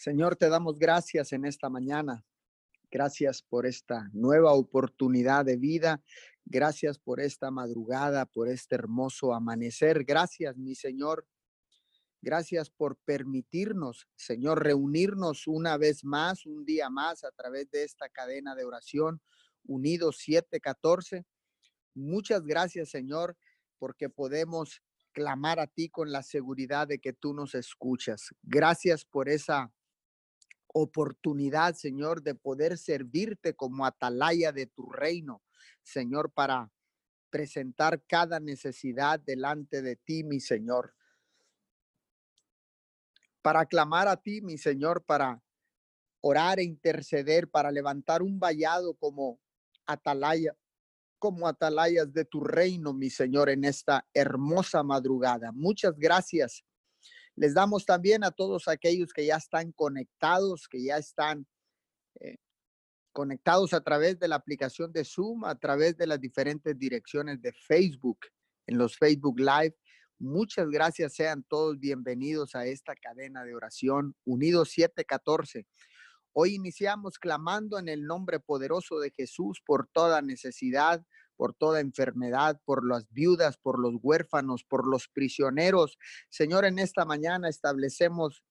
Señor, te damos gracias en esta mañana. Gracias por esta nueva oportunidad de vida. Gracias por esta madrugada, por este hermoso amanecer. Gracias, mi Señor. Gracias por permitirnos, Señor, reunirnos una vez más, un día más a través de esta cadena de oración, Unidos 714. Muchas gracias, Señor, porque podemos clamar a ti con la seguridad de que tú nos escuchas. Gracias por esa oportunidad, Señor, de poder servirte como atalaya de tu reino, Señor, para presentar cada necesidad delante de ti, mi Señor. Para clamar a ti, mi Señor, para orar e interceder, para levantar un vallado como atalaya, como atalayas de tu reino, mi Señor, en esta hermosa madrugada. Muchas gracias les damos también a todos aquellos que ya están conectados, que ya están eh, conectados a través de la aplicación de Zoom, a través de las diferentes direcciones de Facebook, en los Facebook Live. Muchas gracias, sean todos bienvenidos a esta cadena de oración Unidos 714. Hoy iniciamos clamando en el nombre poderoso de Jesús por toda necesidad, por toda enfermedad, por las viudas, por los huérfanos, por los prisioneros. Señor, en esta mañana establecemos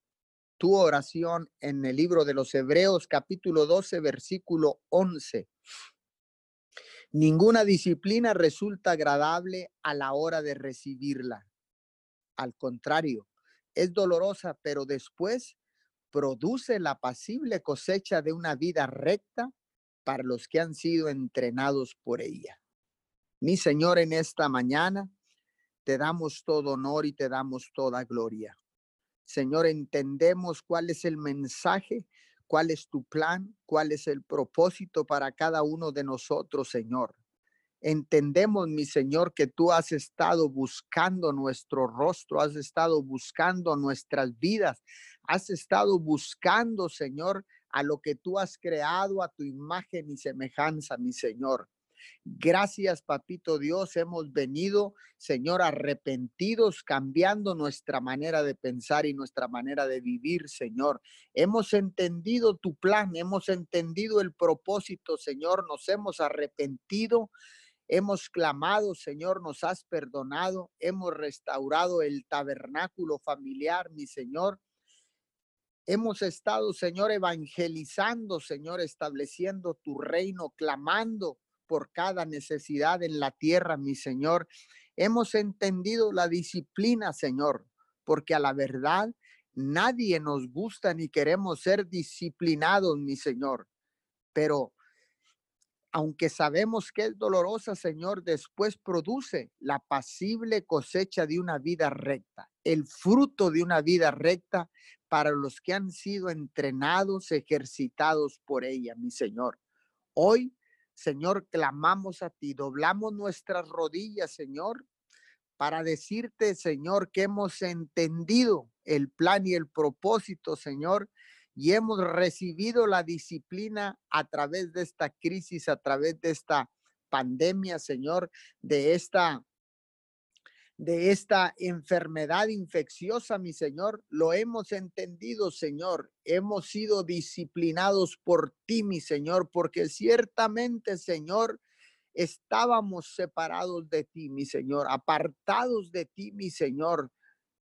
tu oración en el libro de los Hebreos capítulo 12, versículo 11. Ninguna disciplina resulta agradable a la hora de recibirla. Al contrario, es dolorosa, pero después produce la pasible cosecha de una vida recta para los que han sido entrenados por ella. Mi Señor, en esta mañana te damos todo honor y te damos toda gloria. Señor, entendemos cuál es el mensaje, cuál es tu plan, cuál es el propósito para cada uno de nosotros, Señor. Entendemos, mi Señor, que tú has estado buscando nuestro rostro, has estado buscando nuestras vidas, has estado buscando, Señor, a lo que tú has creado a tu imagen y semejanza, mi Señor. Gracias, papito Dios, hemos venido, Señor, arrepentidos, cambiando nuestra manera de pensar y nuestra manera de vivir, Señor. Hemos entendido tu plan, hemos entendido el propósito, Señor, nos hemos arrepentido. Hemos clamado, Señor, nos has perdonado, hemos restaurado el tabernáculo familiar, mi Señor. Hemos estado, Señor, evangelizando, Señor, estableciendo tu reino, clamando por cada necesidad en la tierra, mi Señor. Hemos entendido la disciplina, Señor, porque a la verdad nadie nos gusta ni queremos ser disciplinados, mi Señor. Pero aunque sabemos que es dolorosa, Señor, después produce la pasible cosecha de una vida recta, el fruto de una vida recta para los que han sido entrenados, ejercitados por ella, mi Señor. Hoy Señor, clamamos a ti, doblamos nuestras rodillas, Señor, para decirte, Señor, que hemos entendido el plan y el propósito, Señor, y hemos recibido la disciplina a través de esta crisis, a través de esta pandemia, Señor, de esta de esta enfermedad infecciosa, mi Señor. Lo hemos entendido, Señor. Hemos sido disciplinados por ti, mi Señor, porque ciertamente, Señor, estábamos separados de ti, mi Señor, apartados de ti, mi Señor.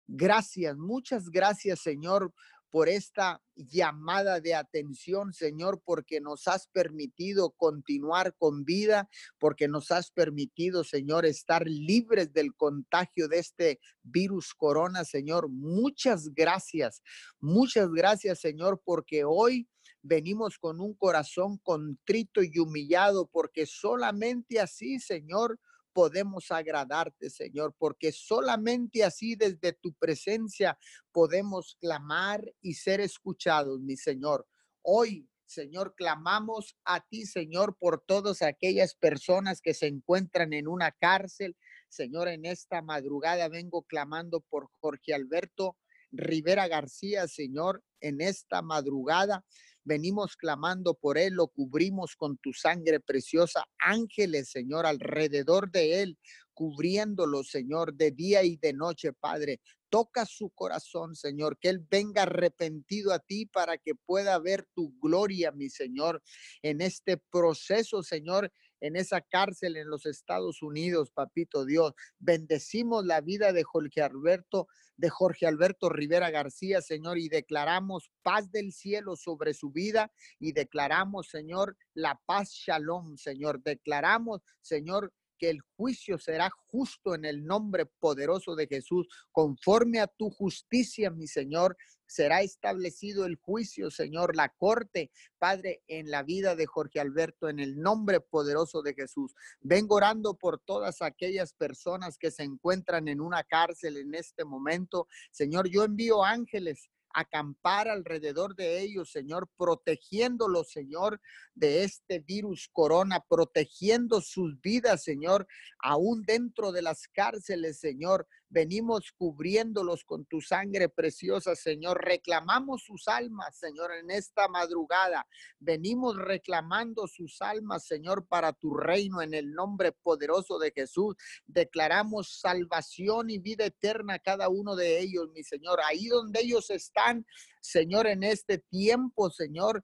Gracias, muchas gracias, Señor, por esta llamada de atención, Señor, porque nos has permitido continuar con vida, porque nos has permitido, Señor, estar libres del contagio de este virus corona, Señor. Muchas gracias, muchas gracias, Señor, porque hoy venimos con un corazón contrito y humillado, porque solamente así, Señor, podemos agradarte, Señor, porque solamente así desde tu presencia podemos clamar y ser escuchados, mi Señor. Hoy, Señor, clamamos a ti, Señor, por todas aquellas personas que se encuentran en una cárcel. Señor, en esta madrugada vengo clamando por Jorge Alberto Rivera García, Señor, en esta madrugada. Venimos clamando por él, lo cubrimos con tu sangre preciosa. Ángeles, Señor, alrededor de él, cubriéndolo, Señor, de día y de noche, Padre toca su corazón, Señor, que Él venga arrepentido a ti para que pueda ver tu gloria, mi Señor, en este proceso, Señor, en esa cárcel en los Estados Unidos, papito Dios. Bendecimos la vida de Jorge Alberto, de Jorge Alberto Rivera García, Señor, y declaramos paz del cielo sobre su vida y declaramos, Señor, la paz shalom, Señor. Declaramos, Señor, que el juicio será justo en el nombre poderoso de Jesús, conforme a tu justicia, mi Señor. Será establecido el juicio, Señor, la corte, Padre, en la vida de Jorge Alberto, en el nombre poderoso de Jesús. Vengo orando por todas aquellas personas que se encuentran en una cárcel en este momento. Señor, yo envío ángeles acampar alrededor de ellos, Señor, protegiéndolos, Señor, de este virus corona, protegiendo sus vidas, Señor, aún dentro de las cárceles, Señor. Venimos cubriéndolos con tu sangre preciosa, Señor. Reclamamos sus almas, Señor, en esta madrugada. Venimos reclamando sus almas, Señor, para tu reino en el nombre poderoso de Jesús. Declaramos salvación y vida eterna a cada uno de ellos, mi Señor. Ahí donde ellos están, Señor, en este tiempo, Señor,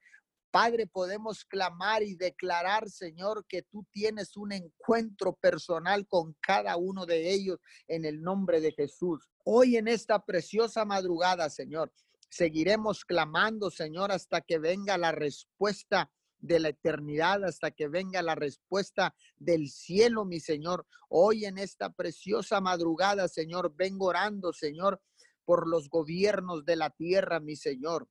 Padre, podemos clamar y declarar, Señor, que tú tienes un encuentro personal con cada uno de ellos en el nombre de Jesús. Hoy en esta preciosa madrugada, Señor, seguiremos clamando, Señor, hasta que venga la respuesta de la eternidad, hasta que venga la respuesta del cielo, mi Señor. Hoy en esta preciosa madrugada, Señor, vengo orando, Señor, por los gobiernos de la tierra, mi Señor.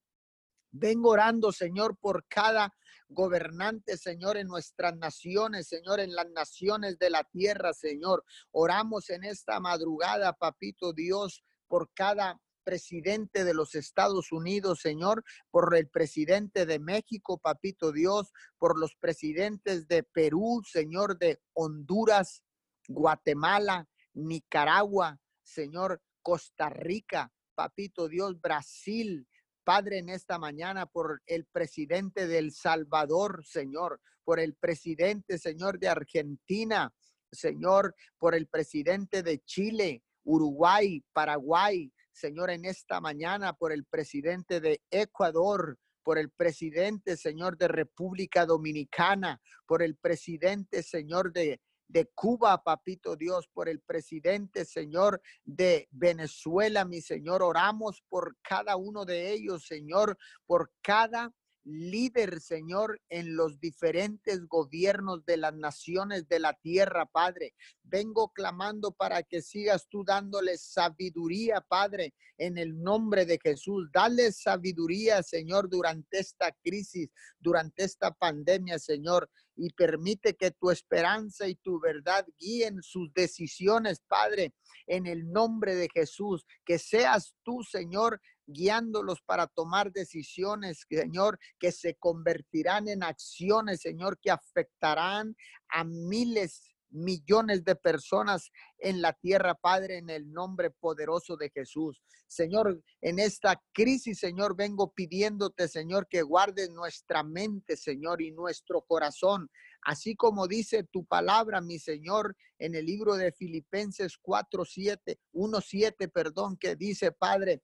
Vengo orando, Señor, por cada gobernante, Señor, en nuestras naciones, Señor, en las naciones de la tierra, Señor. Oramos en esta madrugada, papito Dios, por cada presidente de los Estados Unidos, Señor, por el presidente de México, papito Dios, por los presidentes de Perú, Señor, de Honduras, Guatemala, Nicaragua, Señor, Costa Rica, papito Dios, Brasil, Padre, en esta mañana por el presidente del Salvador, Señor, por el presidente, Señor, de Argentina, Señor, por el presidente de Chile, Uruguay, Paraguay, Señor, en esta mañana por el presidente de Ecuador, por el presidente, Señor, de República Dominicana, por el presidente, Señor, de de Cuba, papito Dios, por el presidente, Señor, de Venezuela, mi Señor. Oramos por cada uno de ellos, Señor, por cada líder, Señor, en los diferentes gobiernos de las naciones de la tierra, Padre. Vengo clamando para que sigas tú dándoles sabiduría, Padre, en el nombre de Jesús. Dale sabiduría, Señor, durante esta crisis, durante esta pandemia, Señor y permite que tu esperanza y tu verdad guíen sus decisiones, Padre, en el nombre de Jesús. Que seas tú, Señor, guiándolos para tomar decisiones, Señor, que se convertirán en acciones, Señor, que afectarán a miles millones de personas en la tierra, Padre, en el nombre poderoso de Jesús. Señor, en esta crisis, Señor, vengo pidiéndote, Señor, que guardes nuestra mente, Señor, y nuestro corazón, así como dice tu palabra, mi Señor, en el libro de Filipenses 4, 7, 1, 7, perdón, que dice, Padre,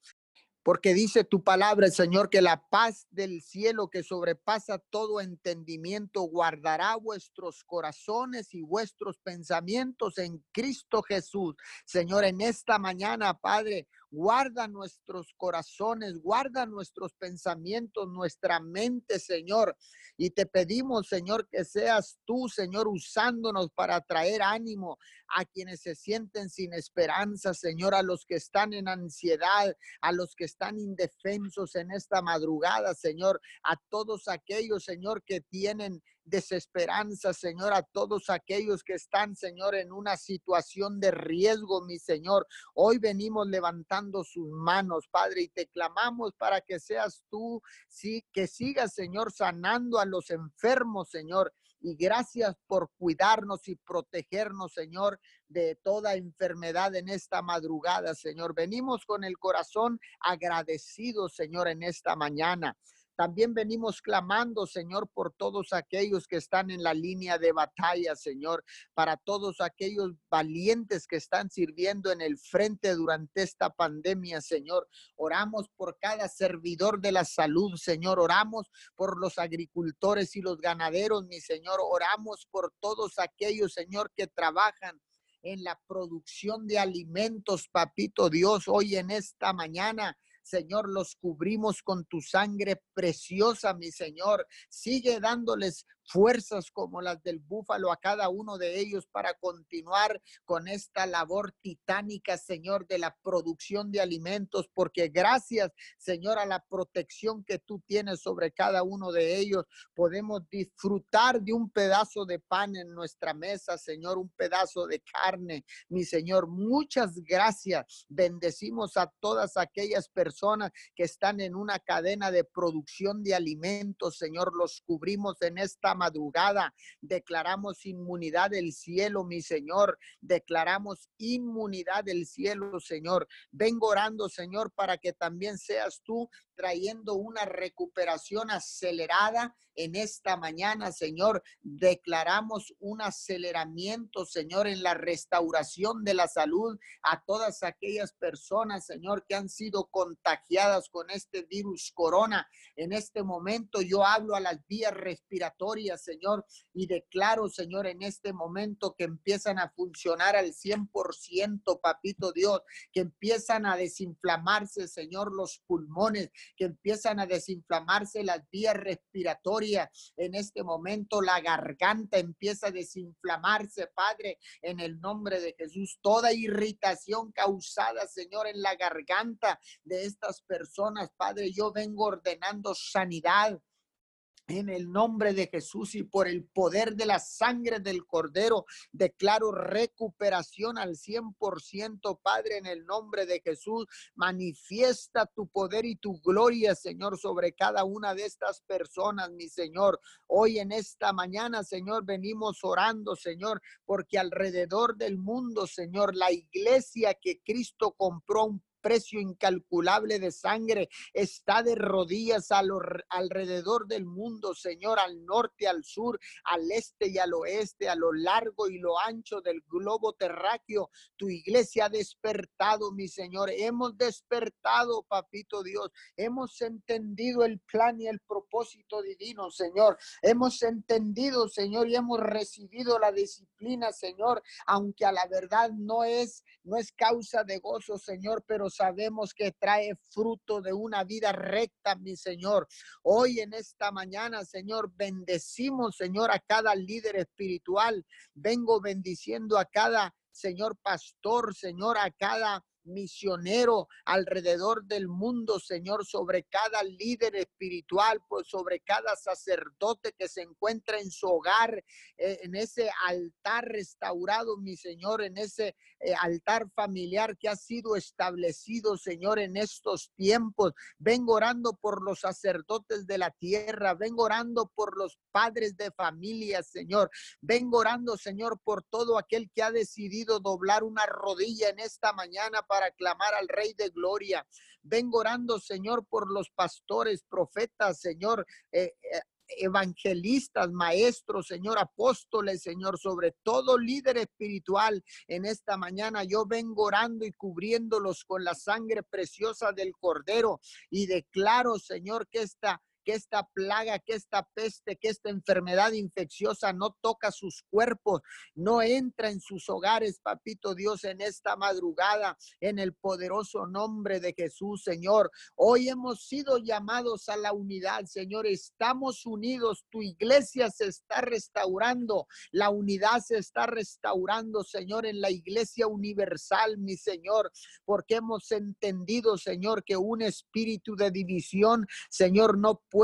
porque dice tu palabra, Señor, que la paz del cielo que sobrepasa todo entendimiento guardará vuestros corazones y vuestros pensamientos en Cristo Jesús. Señor, en esta mañana, Padre, Guarda nuestros corazones, guarda nuestros pensamientos, nuestra mente, Señor. Y te pedimos, Señor, que seas tú, Señor, usándonos para traer ánimo a quienes se sienten sin esperanza, Señor, a los que están en ansiedad, a los que están indefensos en esta madrugada, Señor, a todos aquellos, Señor, que tienen desesperanza, Señor, a todos aquellos que están, Señor, en una situación de riesgo, mi Señor. Hoy venimos levantando sus manos, Padre, y te clamamos para que seas tú, sí, que sigas, Señor, sanando a los enfermos, Señor. Y gracias por cuidarnos y protegernos, Señor, de toda enfermedad en esta madrugada, Señor. Venimos con el corazón agradecido, Señor, en esta mañana. También venimos clamando, Señor, por todos aquellos que están en la línea de batalla, Señor, para todos aquellos valientes que están sirviendo en el frente durante esta pandemia, Señor. Oramos por cada servidor de la salud, Señor. Oramos por los agricultores y los ganaderos, mi Señor. Oramos por todos aquellos, Señor, que trabajan en la producción de alimentos, papito Dios, hoy en esta mañana. Señor, los cubrimos con tu sangre preciosa, mi Señor. Sigue dándoles fuerzas como las del búfalo a cada uno de ellos para continuar con esta labor titánica, Señor, de la producción de alimentos, porque gracias, Señor, a la protección que tú tienes sobre cada uno de ellos, podemos disfrutar de un pedazo de pan en nuestra mesa, Señor, un pedazo de carne, mi Señor. Muchas gracias. Bendecimos a todas aquellas personas que están en una cadena de producción de alimentos, Señor, los cubrimos en esta madrugada. Declaramos inmunidad del cielo, mi Señor. Declaramos inmunidad del cielo, Señor. Vengo orando, Señor, para que también seas tú trayendo una recuperación acelerada en esta mañana, Señor. Declaramos un aceleramiento, Señor, en la restauración de la salud a todas aquellas personas, Señor, que han sido contagiadas con este virus corona. En este momento yo hablo a las vías respiratorias, Señor, y declaro, Señor, en este momento que empiezan a funcionar al 100%, papito Dios, que empiezan a desinflamarse, Señor, los pulmones, que empiezan a desinflamarse las vías respiratorias. En este momento la garganta empieza a desinflamarse, Padre, en el nombre de Jesús. Toda irritación causada, Señor, en la garganta de estas personas, Padre, yo vengo ordenando sanidad en el nombre de Jesús y por el poder de la sangre del Cordero, declaro recuperación al 100%, Padre, en el nombre de Jesús. Manifiesta tu poder y tu gloria, Señor, sobre cada una de estas personas, mi Señor. Hoy en esta mañana, Señor, venimos orando, Señor, porque alrededor del mundo, Señor, la iglesia que Cristo compró un precio incalculable de sangre está de rodillas alrededor del mundo, Señor, al norte, al sur, al este y al oeste, a lo largo y lo ancho del globo terráqueo. Tu iglesia ha despertado, mi Señor. Hemos despertado, papito Dios. Hemos entendido el plan y el propósito divino, Señor. Hemos entendido, Señor, y hemos recibido la disciplina, Señor, aunque a la verdad no es no es causa de gozo, Señor, pero sabemos que trae fruto de una vida recta, mi Señor. Hoy en esta mañana, Señor, bendecimos, Señor, a cada líder espiritual. Vengo bendiciendo a cada Señor pastor, Señor, a cada misionero alrededor del mundo, Señor, sobre cada líder espiritual, pues sobre cada sacerdote que se encuentra en su hogar, eh, en ese altar restaurado, mi Señor, en ese eh, altar familiar que ha sido establecido, Señor, en estos tiempos. Vengo orando por los sacerdotes de la tierra, vengo orando por los padres de familia, Señor. Vengo orando, Señor, por todo aquel que ha decidido doblar una rodilla en esta mañana para clamar al Rey de Gloria. Vengo orando, Señor, por los pastores, profetas, Señor, eh, eh, evangelistas, maestros, Señor, apóstoles, Señor, sobre todo líder espiritual en esta mañana. Yo vengo orando y cubriéndolos con la sangre preciosa del Cordero y declaro, Señor, que esta que esta plaga, que esta peste, que esta enfermedad infecciosa no toca sus cuerpos, no entra en sus hogares, papito Dios, en esta madrugada, en el poderoso nombre de Jesús, Señor. Hoy hemos sido llamados a la unidad, Señor. Estamos unidos, tu iglesia se está restaurando, la unidad se está restaurando, Señor, en la iglesia universal, mi Señor, porque hemos entendido, Señor, que un espíritu de división, Señor, no puede,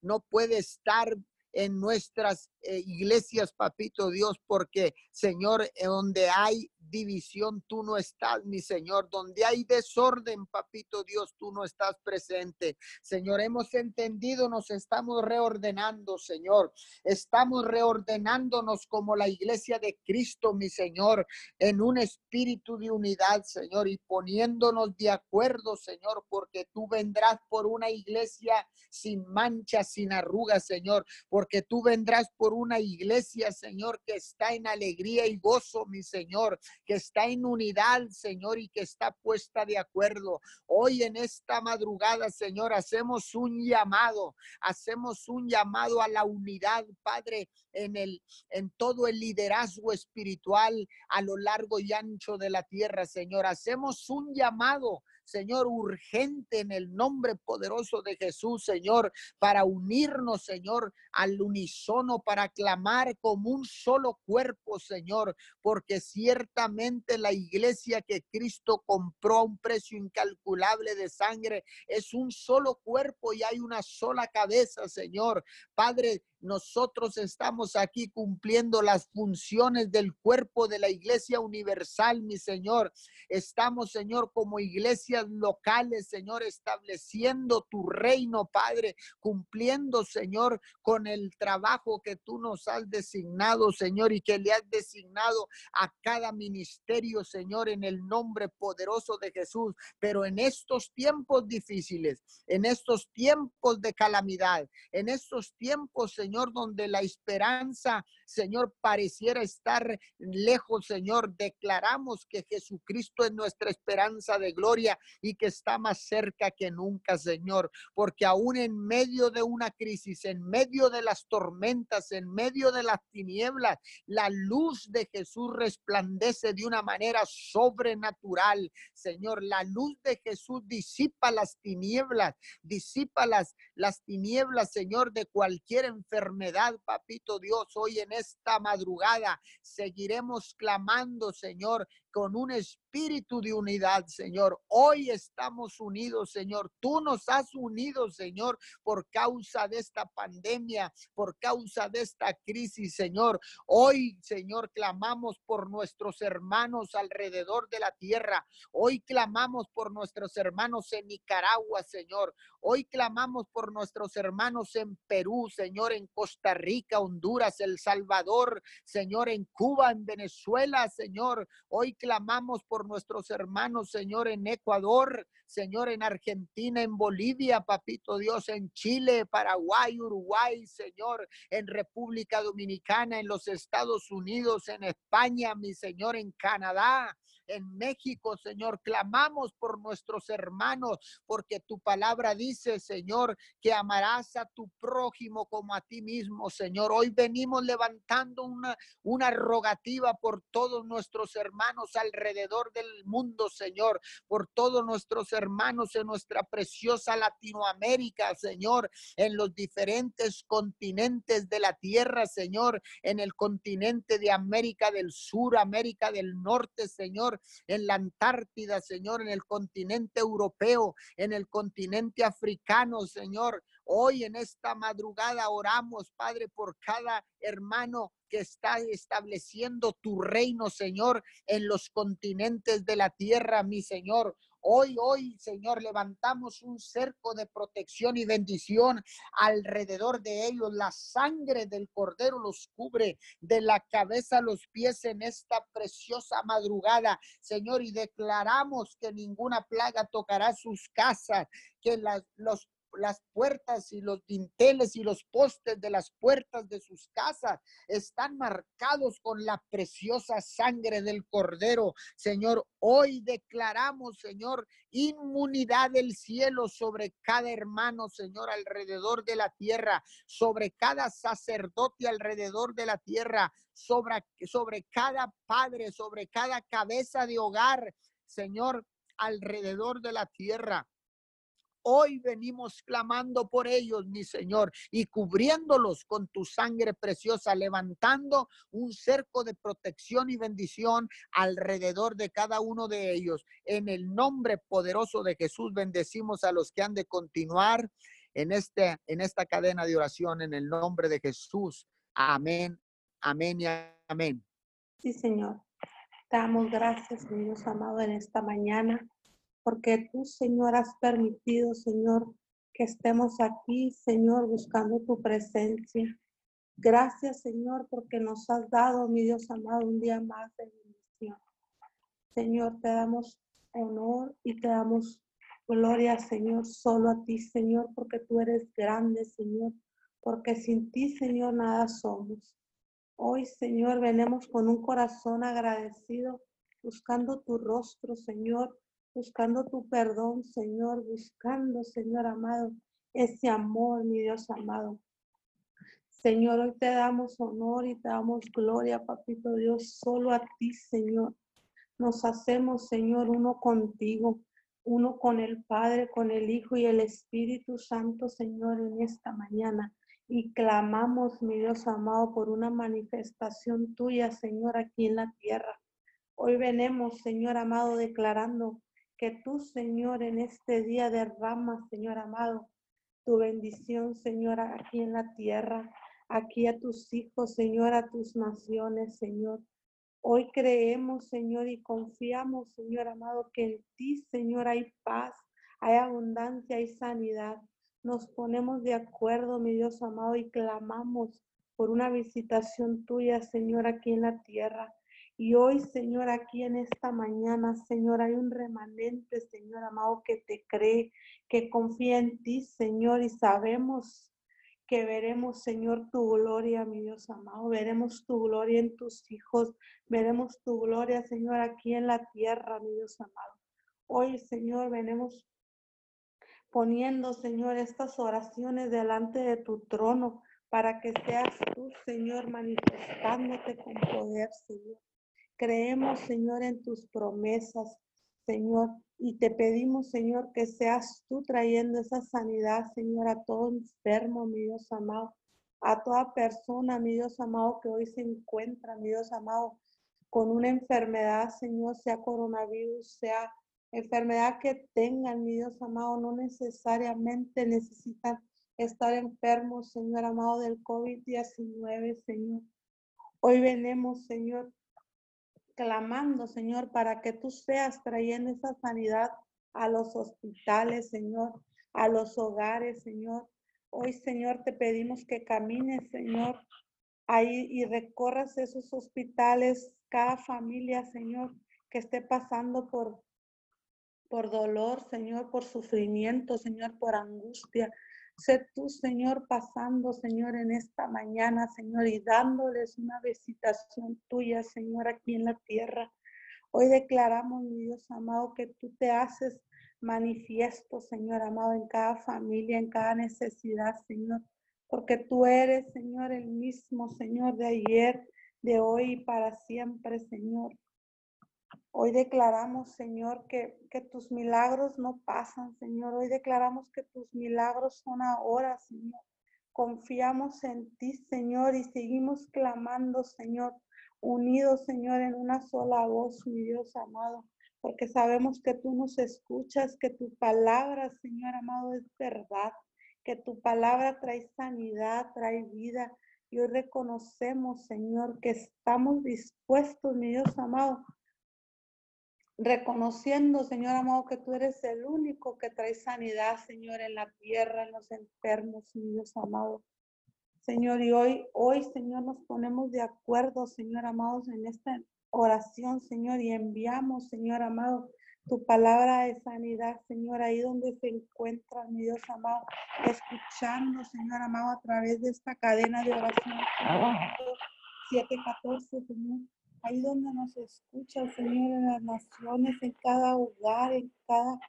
no puede estar en nuestras eh, iglesias, papito Dios, porque Señor, donde hay división, tú no estás, mi Señor. Donde hay desorden, papito Dios, tú no estás presente. Señor, hemos entendido, nos estamos reordenando, Señor. Estamos reordenándonos como la iglesia de Cristo, mi Señor, en un espíritu de unidad, Señor, y poniéndonos de acuerdo, Señor, porque tú vendrás por una iglesia sin mancha, sin arrugas, Señor, porque tú vendrás por una iglesia, Señor, que está en alegría y gozo, mi Señor, que está en unidad, Señor, y que está puesta de acuerdo. Hoy en esta madrugada, Señor, hacemos un llamado, hacemos un llamado a la unidad, Padre, en el en todo el liderazgo espiritual a lo largo y ancho de la tierra, Señor. Hacemos un llamado Señor, urgente en el nombre poderoso de Jesús, Señor, para unirnos, Señor, al unísono, para clamar como un solo cuerpo, Señor, porque ciertamente la iglesia que Cristo compró a un precio incalculable de sangre es un solo cuerpo y hay una sola cabeza, Señor. Padre, nosotros estamos aquí cumpliendo las funciones del cuerpo de la iglesia universal, mi Señor. Estamos, Señor, como iglesias locales, Señor, estableciendo tu reino, Padre, cumpliendo, Señor, con el trabajo que tú nos has designado, Señor, y que le has designado a cada ministerio, Señor, en el nombre poderoso de Jesús. Pero en estos tiempos difíciles, en estos tiempos de calamidad, en estos tiempos, Señor, Señor, donde la esperanza, Señor, pareciera estar lejos, Señor. Declaramos que Jesucristo es nuestra esperanza de gloria y que está más cerca que nunca, Señor, porque aún en medio de una crisis, en medio de las tormentas, en medio de las tinieblas, la luz de Jesús resplandece de una manera sobrenatural, Señor. La luz de Jesús disipa las tinieblas, disipa las, las tinieblas, Señor, de cualquier enfermedad papito Dios, hoy en esta madrugada. Seguiremos clamando, Señor, con un espíritu de unidad, Señor. Hoy estamos unidos, Señor. Tú nos has unido, Señor, por causa de esta pandemia, por causa de esta crisis, Señor. Hoy, Señor, clamamos por nuestros hermanos alrededor de la tierra. Hoy clamamos por nuestros hermanos en Nicaragua, Señor. Hoy clamamos por nuestros hermanos en Perú, Señor, en Costa Rica, Honduras, El Salvador, Señor, en Cuba, en Venezuela, Señor. Hoy clamamos por nuestros hermanos, Señor, en Ecuador, Señor, en Argentina, en Bolivia, Papito Dios, en Chile, Paraguay, Uruguay, Señor, en República Dominicana, en los Estados Unidos, en España, mi Señor, en Canadá en México, Señor. Clamamos por nuestros hermanos, porque tu palabra dice, Señor, que amarás a tu prójimo como a ti mismo, Señor. Hoy venimos levantando una, una rogativa por todos nuestros hermanos alrededor del mundo, Señor, por todos nuestros hermanos en nuestra preciosa Latinoamérica, Señor, en los diferentes continentes de la tierra, Señor, en el continente de América del Sur, América del Norte, Señor, en la Antártida, Señor, en el continente europeo, en el continente africano, Señor. Hoy en esta madrugada oramos, Padre, por cada hermano que está estableciendo tu reino, Señor, en los continentes de la tierra, mi Señor. Hoy, hoy, Señor, levantamos un cerco de protección y bendición alrededor de ellos. La sangre del Cordero los cubre de la cabeza a los pies en esta preciosa madrugada, Señor, y declaramos que ninguna plaga tocará sus casas, que las, los las puertas y los dinteles y los postes de las puertas de sus casas están marcados con la preciosa sangre del cordero. Señor, hoy declaramos, Señor, inmunidad del cielo sobre cada hermano, Señor, alrededor de la tierra, sobre cada sacerdote alrededor de la tierra, sobre, sobre cada padre, sobre cada cabeza de hogar, Señor, alrededor de la tierra. Hoy venimos clamando por ellos, mi Señor, y cubriéndolos con tu sangre preciosa, levantando un cerco de protección y bendición alrededor de cada uno de ellos. En el nombre poderoso de Jesús, bendecimos a los que han de continuar en, este, en esta cadena de oración, en el nombre de Jesús. Amén, amén y amén. Sí, Señor. Damos gracias, Dios amado, en esta mañana, porque tú, Señor, has permitido, Señor, que estemos aquí, Señor, buscando tu presencia. Gracias, Señor, porque nos has dado, mi Dios amado, un día más de bendición. Señor, te damos honor y te damos gloria, Señor, solo a ti, Señor, porque tú eres grande, Señor, porque sin ti, Señor, nada somos. Hoy, Señor, venimos con un corazón agradecido, buscando tu rostro, Señor, buscando tu perdón, Señor, buscando, Señor amado, ese amor, mi Dios amado. Señor, hoy te damos honor y te damos gloria, papito Dios, solo a ti, Señor. Nos hacemos, Señor, uno contigo, uno con el Padre, con el Hijo y el Espíritu Santo, Señor, en esta mañana. Y clamamos, mi Dios amado, por una manifestación tuya, Señor, aquí en la tierra. Hoy venemos, Señor amado, declarando que tú, Señor, en este día derramas, Señor amado, tu bendición, Señor, aquí en la tierra aquí a tus hijos, Señor, a tus naciones, Señor. Hoy creemos, Señor, y confiamos, Señor amado, que en ti, Señor, hay paz, hay abundancia, hay sanidad. Nos ponemos de acuerdo, mi Dios amado, y clamamos por una visitación tuya, Señor, aquí en la tierra. Y hoy, Señor, aquí en esta mañana, Señor, hay un remanente, Señor amado, que te cree, que confía en ti, Señor, y sabemos que veremos, Señor, tu gloria, mi Dios amado. Veremos tu gloria en tus hijos. Veremos tu gloria, Señor, aquí en la tierra, mi Dios amado. Hoy, Señor, venemos poniendo, Señor, estas oraciones delante de tu trono para que seas tú, Señor, manifestándote con poder, Señor. Creemos, Señor, en tus promesas, Señor. Y te pedimos, Señor, que seas tú trayendo esa sanidad, Señor, a todo enfermo, mi Dios amado, a toda persona, mi Dios amado, que hoy se encuentra, mi Dios amado, con una enfermedad, Señor, sea coronavirus, sea enfermedad que tengan, mi Dios amado, no necesariamente necesitan estar enfermos, Señor amado, del COVID-19, Señor. Hoy venemos, Señor, clamando, Señor, para que tú seas trayendo esa sanidad a los hospitales, Señor, a los hogares, Señor. Hoy, Señor, te pedimos que camines, Señor, ahí y recorras esos hospitales, cada familia, Señor, que esté pasando por, por dolor, Señor, por sufrimiento, Señor, por angustia. Sé tú, Señor, pasando, Señor, en esta mañana, Señor, y dándoles una visitación tuya, Señor, aquí en la tierra. Hoy declaramos, mi Dios amado, que tú te haces manifiesto, Señor amado, en cada familia, en cada necesidad, Señor, porque tú eres, Señor, el mismo, Señor, de ayer, de hoy y para siempre, Señor. Hoy declaramos, Señor, que, que, tus milagros no pasan, Señor. Hoy declaramos que tus milagros son ahora, Señor. Confiamos en ti, Señor, y seguimos clamando, Señor, unidos, Señor, en una sola voz, mi Dios amado, porque sabemos que tú nos escuchas, que tu palabra, Señor amado, es verdad, que tu palabra trae sanidad, trae vida. Y hoy reconocemos, Señor, que estamos dispuestos, mi Dios amado, reconociendo, Señor amado, que tú eres el único que trae sanidad, Señor, en la tierra, en los enfermos, mi Dios amado. Señor, y hoy, hoy, Señor, nos ponemos de acuerdo, Señor amados, en esta oración, Señor, y enviamos, Señor amado, tu palabra de sanidad, Señor, ahí donde se encuentra, mi Dios amado, escuchando, Señor amado, a través de esta cadena de oración. 714, Señor ahí donde nos escucha, Señor, en las naciones, en cada hogar, en cada,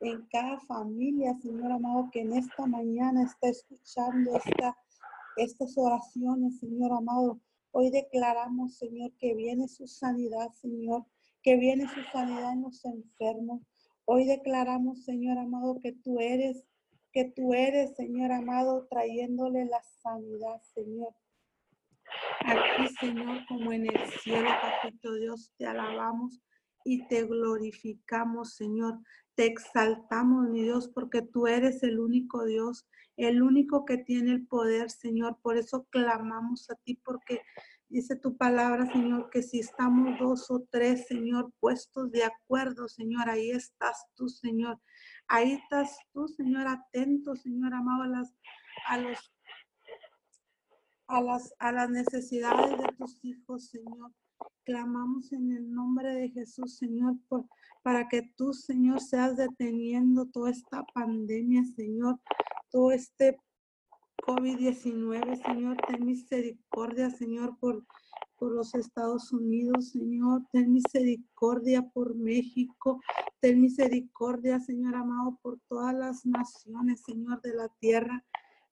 en cada familia, Señor amado, que en esta mañana está escuchando esta, estas oraciones, Señor amado. Hoy declaramos, Señor, que viene su sanidad, Señor, que viene su sanidad en los enfermos. Hoy declaramos, Señor amado, que tú eres, que tú eres, Señor amado, trayéndole la sanidad, Señor. Aquí, Señor, como en el cielo, Papito Dios, te alabamos y te glorificamos, Señor. Te exaltamos, mi Dios, porque tú eres el único Dios, el único que tiene el poder, Señor. Por eso clamamos a ti, porque Dice tu palabra, Señor, que si estamos dos o tres, Señor, puestos de acuerdo, Señor, ahí estás tú, Señor. Ahí estás tú, Señor, atento, Señor, amado a las, a los, a las, a las necesidades de tus hijos, Señor. Clamamos en el nombre de Jesús, Señor, por, para que tú, Señor, seas deteniendo toda esta pandemia, Señor, todo este COVID-19, Señor, ten misericordia, Señor, por, por los Estados Unidos, Señor, ten misericordia por México, ten misericordia, Señor amado, por todas las naciones, Señor, de la tierra,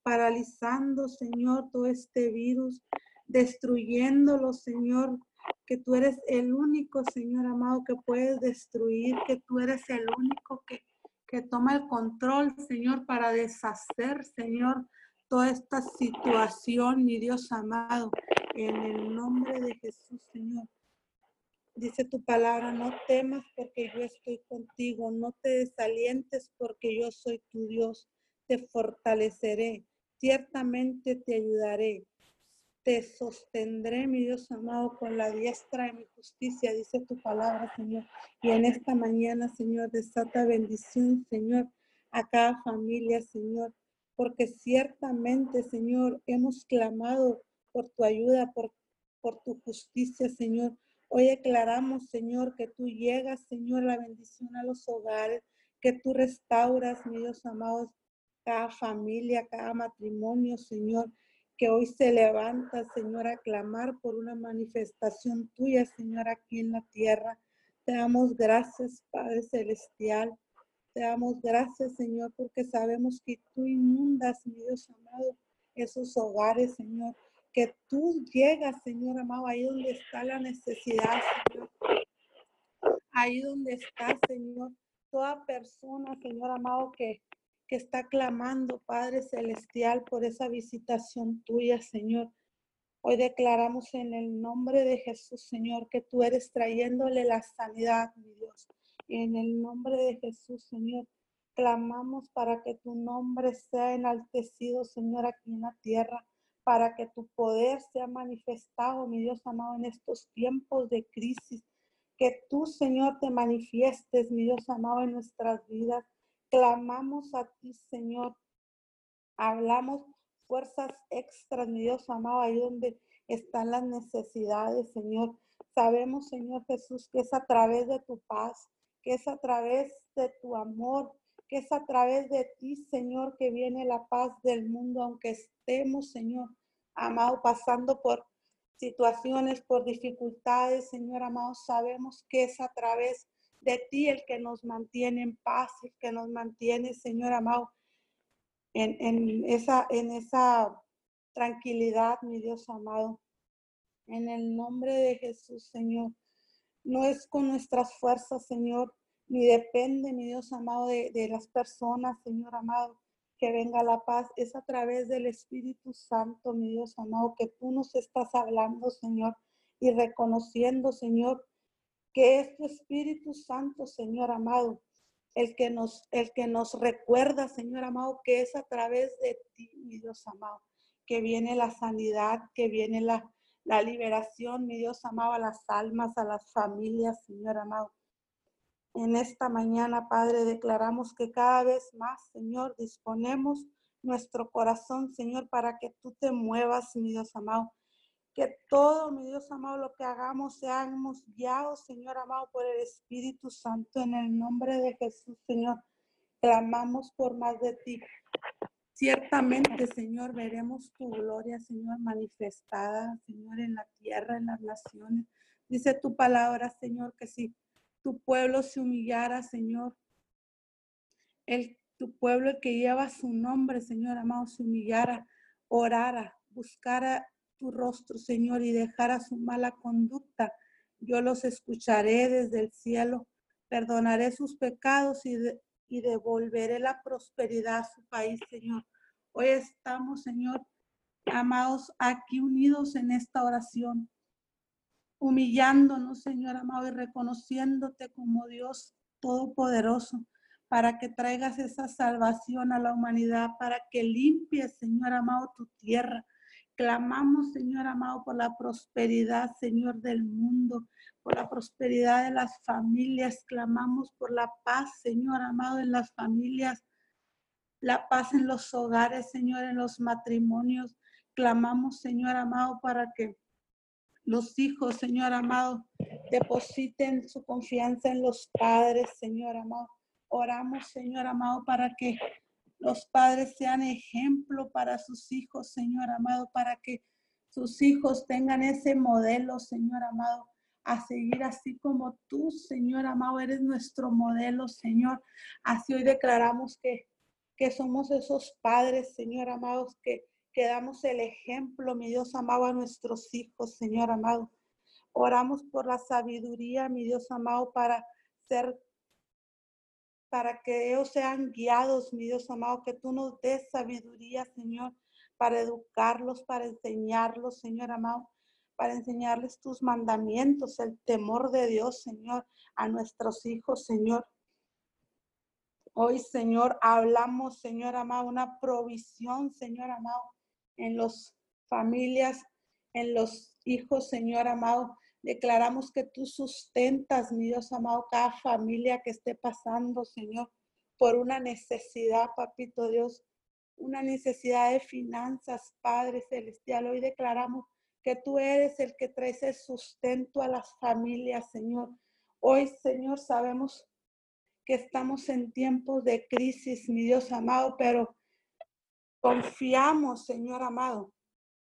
paralizando, Señor, todo este virus, destruyéndolo, Señor, que tú eres el único, Señor amado, que puedes destruir, que tú eres el único que, que toma el control, Señor, para deshacer, Señor, toda esta situación, mi Dios amado, en el nombre de Jesús, Señor. Dice tu palabra, no temas porque yo estoy contigo, no te desalientes porque yo soy tu Dios, te fortaleceré, ciertamente te ayudaré, te sostendré, mi Dios amado, con la diestra de mi justicia, dice tu palabra, Señor. Y en esta mañana, Señor, desata bendición, Señor, a cada familia, Señor porque ciertamente, Señor, hemos clamado por tu ayuda, por, por tu justicia, Señor. Hoy declaramos, Señor, que tú llegas, Señor, la bendición a los hogares, que tú restauras, mi Dios amado, cada familia, cada matrimonio, Señor, que hoy se levanta, Señor, a clamar por una manifestación tuya, Señor, aquí en la tierra. Te damos gracias, Padre Celestial. Te damos gracias, Señor, porque sabemos que tú inundas, mi Dios amado, esos hogares, Señor. Que tú llegas, Señor amado, ahí donde está la necesidad, Señor. Ahí donde está, Señor, toda persona, Señor amado, que, que está clamando, Padre Celestial, por esa visitación tuya, Señor. Hoy declaramos en el nombre de Jesús, Señor, que tú eres trayéndole la sanidad, mi Dios. En el nombre de Jesús, Señor, clamamos para que tu nombre sea enaltecido, Señor, aquí en la tierra, para que tu poder sea manifestado, mi Dios amado, en estos tiempos de crisis. Que tú, Señor, te manifiestes, mi Dios amado, en nuestras vidas. Clamamos a ti, Señor. Hablamos fuerzas extras, mi Dios amado, ahí donde están las necesidades, Señor. Sabemos, Señor Jesús, que es a través de tu paz, que es a través de tu amor, que es a través de ti, Señor, que viene la paz del mundo, aunque estemos, Señor, amado, pasando por situaciones, por dificultades, Señor amado, sabemos que es a través de ti el que nos mantiene en paz, el que nos mantiene, Señor amado, en, esa, en esa tranquilidad, mi Dios amado. En el nombre de Jesús, Señor. No es con nuestras fuerzas, Señor, ni depende, mi Dios amado, de, de las personas, Señor amado, que venga la paz. Es a través del Espíritu Santo, mi Dios amado, que tú nos estás hablando, Señor, y reconociendo, Señor, que es tu Espíritu Santo, Señor amado, el que nos, el que nos recuerda, Señor amado, que es a través de ti, mi Dios amado, que viene la sanidad, que viene la, la liberación, mi Dios amado, a las almas, a las familias, Señor amado. En esta mañana, Padre, declaramos que cada vez más, Señor, disponemos nuestro corazón, Señor, para que tú te muevas, mi Dios amado. Que todo, mi Dios amado, lo que hagamos, seamos guiados, Señor amado, por el Espíritu Santo. En el nombre de Jesús, Señor, clamamos por más de ti. Ciertamente, Señor, veremos tu gloria, Señor, manifestada, Señor, en la tierra, en las naciones. Dice tu palabra, Señor, que si tu pueblo se humillara, Señor, el, tu pueblo que lleva su nombre, Señor amado, se humillara, orara, buscara tu rostro, Señor, y dejara su mala conducta, yo los escucharé desde el cielo, perdonaré sus pecados y, y devolveré la prosperidad a su país, Señor. Hoy estamos, Señor, amados, aquí unidos en esta oración, humillándonos, Señor amado, y reconociéndote como Dios Todopoderoso, para que traigas esa salvación a la humanidad, para que limpies, Señor amado, tu tierra, Clamamos, Señor amado, por la prosperidad, Señor, del mundo, por la prosperidad de las familias. Clamamos por la paz, Señor amado, en las familias, la paz en los hogares, Señor, en los matrimonios. Clamamos, Señor amado, para que los hijos, Señor amado, depositen su confianza en los padres, Señor amado. Oramos, Señor amado, para que los padres sean ejemplo para sus hijos, Señor amado, para que sus hijos tengan ese modelo, Señor amado, a seguir así como tú, Señor amado, eres nuestro modelo, Señor. Así hoy declaramos que, que somos esos padres, Señor amados, que, que damos el ejemplo, mi Dios amado, a nuestros hijos, Señor amado. Oramos por la sabiduría, mi Dios amado, para ser para que ellos sean guiados, mi Dios amado, que tú nos des sabiduría, Señor, para educarlos, para enseñarlos, Señor amado, para enseñarles tus mandamientos, el temor de Dios, Señor, a nuestros hijos, Señor. Hoy, Señor, hablamos, Señor amado, una provisión, Señor amado, en las familias, en los hijos, Señor amado, Declaramos que tú sustentas, mi Dios amado, cada familia que esté pasando, Señor, por una necesidad, papito Dios, una necesidad de finanzas, Padre Celestial. Hoy declaramos que tú eres el que trae el sustento a las familias, Señor. Hoy, Señor, sabemos que estamos en tiempos de crisis, mi Dios amado, pero confiamos, Señor amado,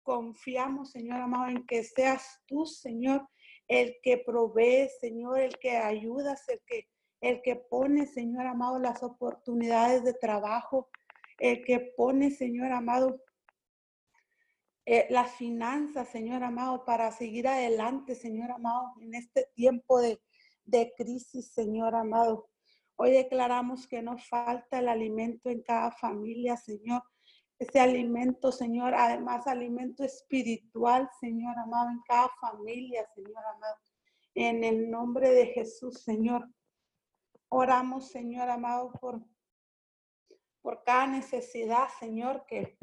confiamos, Señor amado, en que seas tú, Señor, el que provee, Señor, el que ayudas, el que, el que pone, Señor amado, las oportunidades de trabajo, el que pone, Señor amado, eh, las finanzas, Señor amado, para seguir adelante, Señor amado, en este tiempo de, de crisis, Señor amado. Hoy declaramos que no falta el alimento en cada familia, Señor ese alimento, Señor, además alimento espiritual, Señor amado, en cada familia, Señor amado. En el nombre de Jesús, Señor. Oramos, Señor amado, por, por cada necesidad, Señor, que,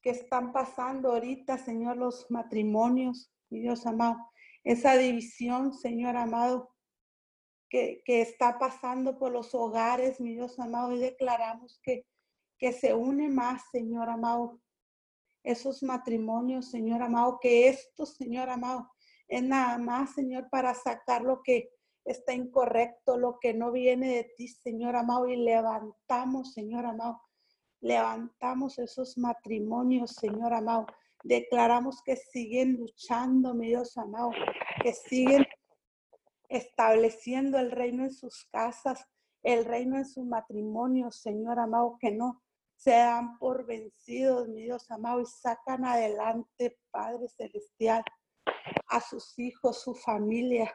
que están pasando ahorita, Señor, los matrimonios, mi Dios amado. Esa división, Señor amado, que, que está pasando por los hogares, mi Dios amado, y declaramos que que se une más, Señor amado, esos matrimonios, Señor amado, que esto, Señor amado, es nada más, Señor, para sacar lo que está incorrecto, lo que no viene de ti, Señor amado, y levantamos, Señor amado, levantamos esos matrimonios, Señor amado. Declaramos que siguen luchando, mi Dios amado, que siguen estableciendo el reino en sus casas, el reino en su matrimonio, Señor amado, que no se dan por vencidos, mi Dios amado, y sacan adelante, Padre Celestial, a sus hijos, su familia,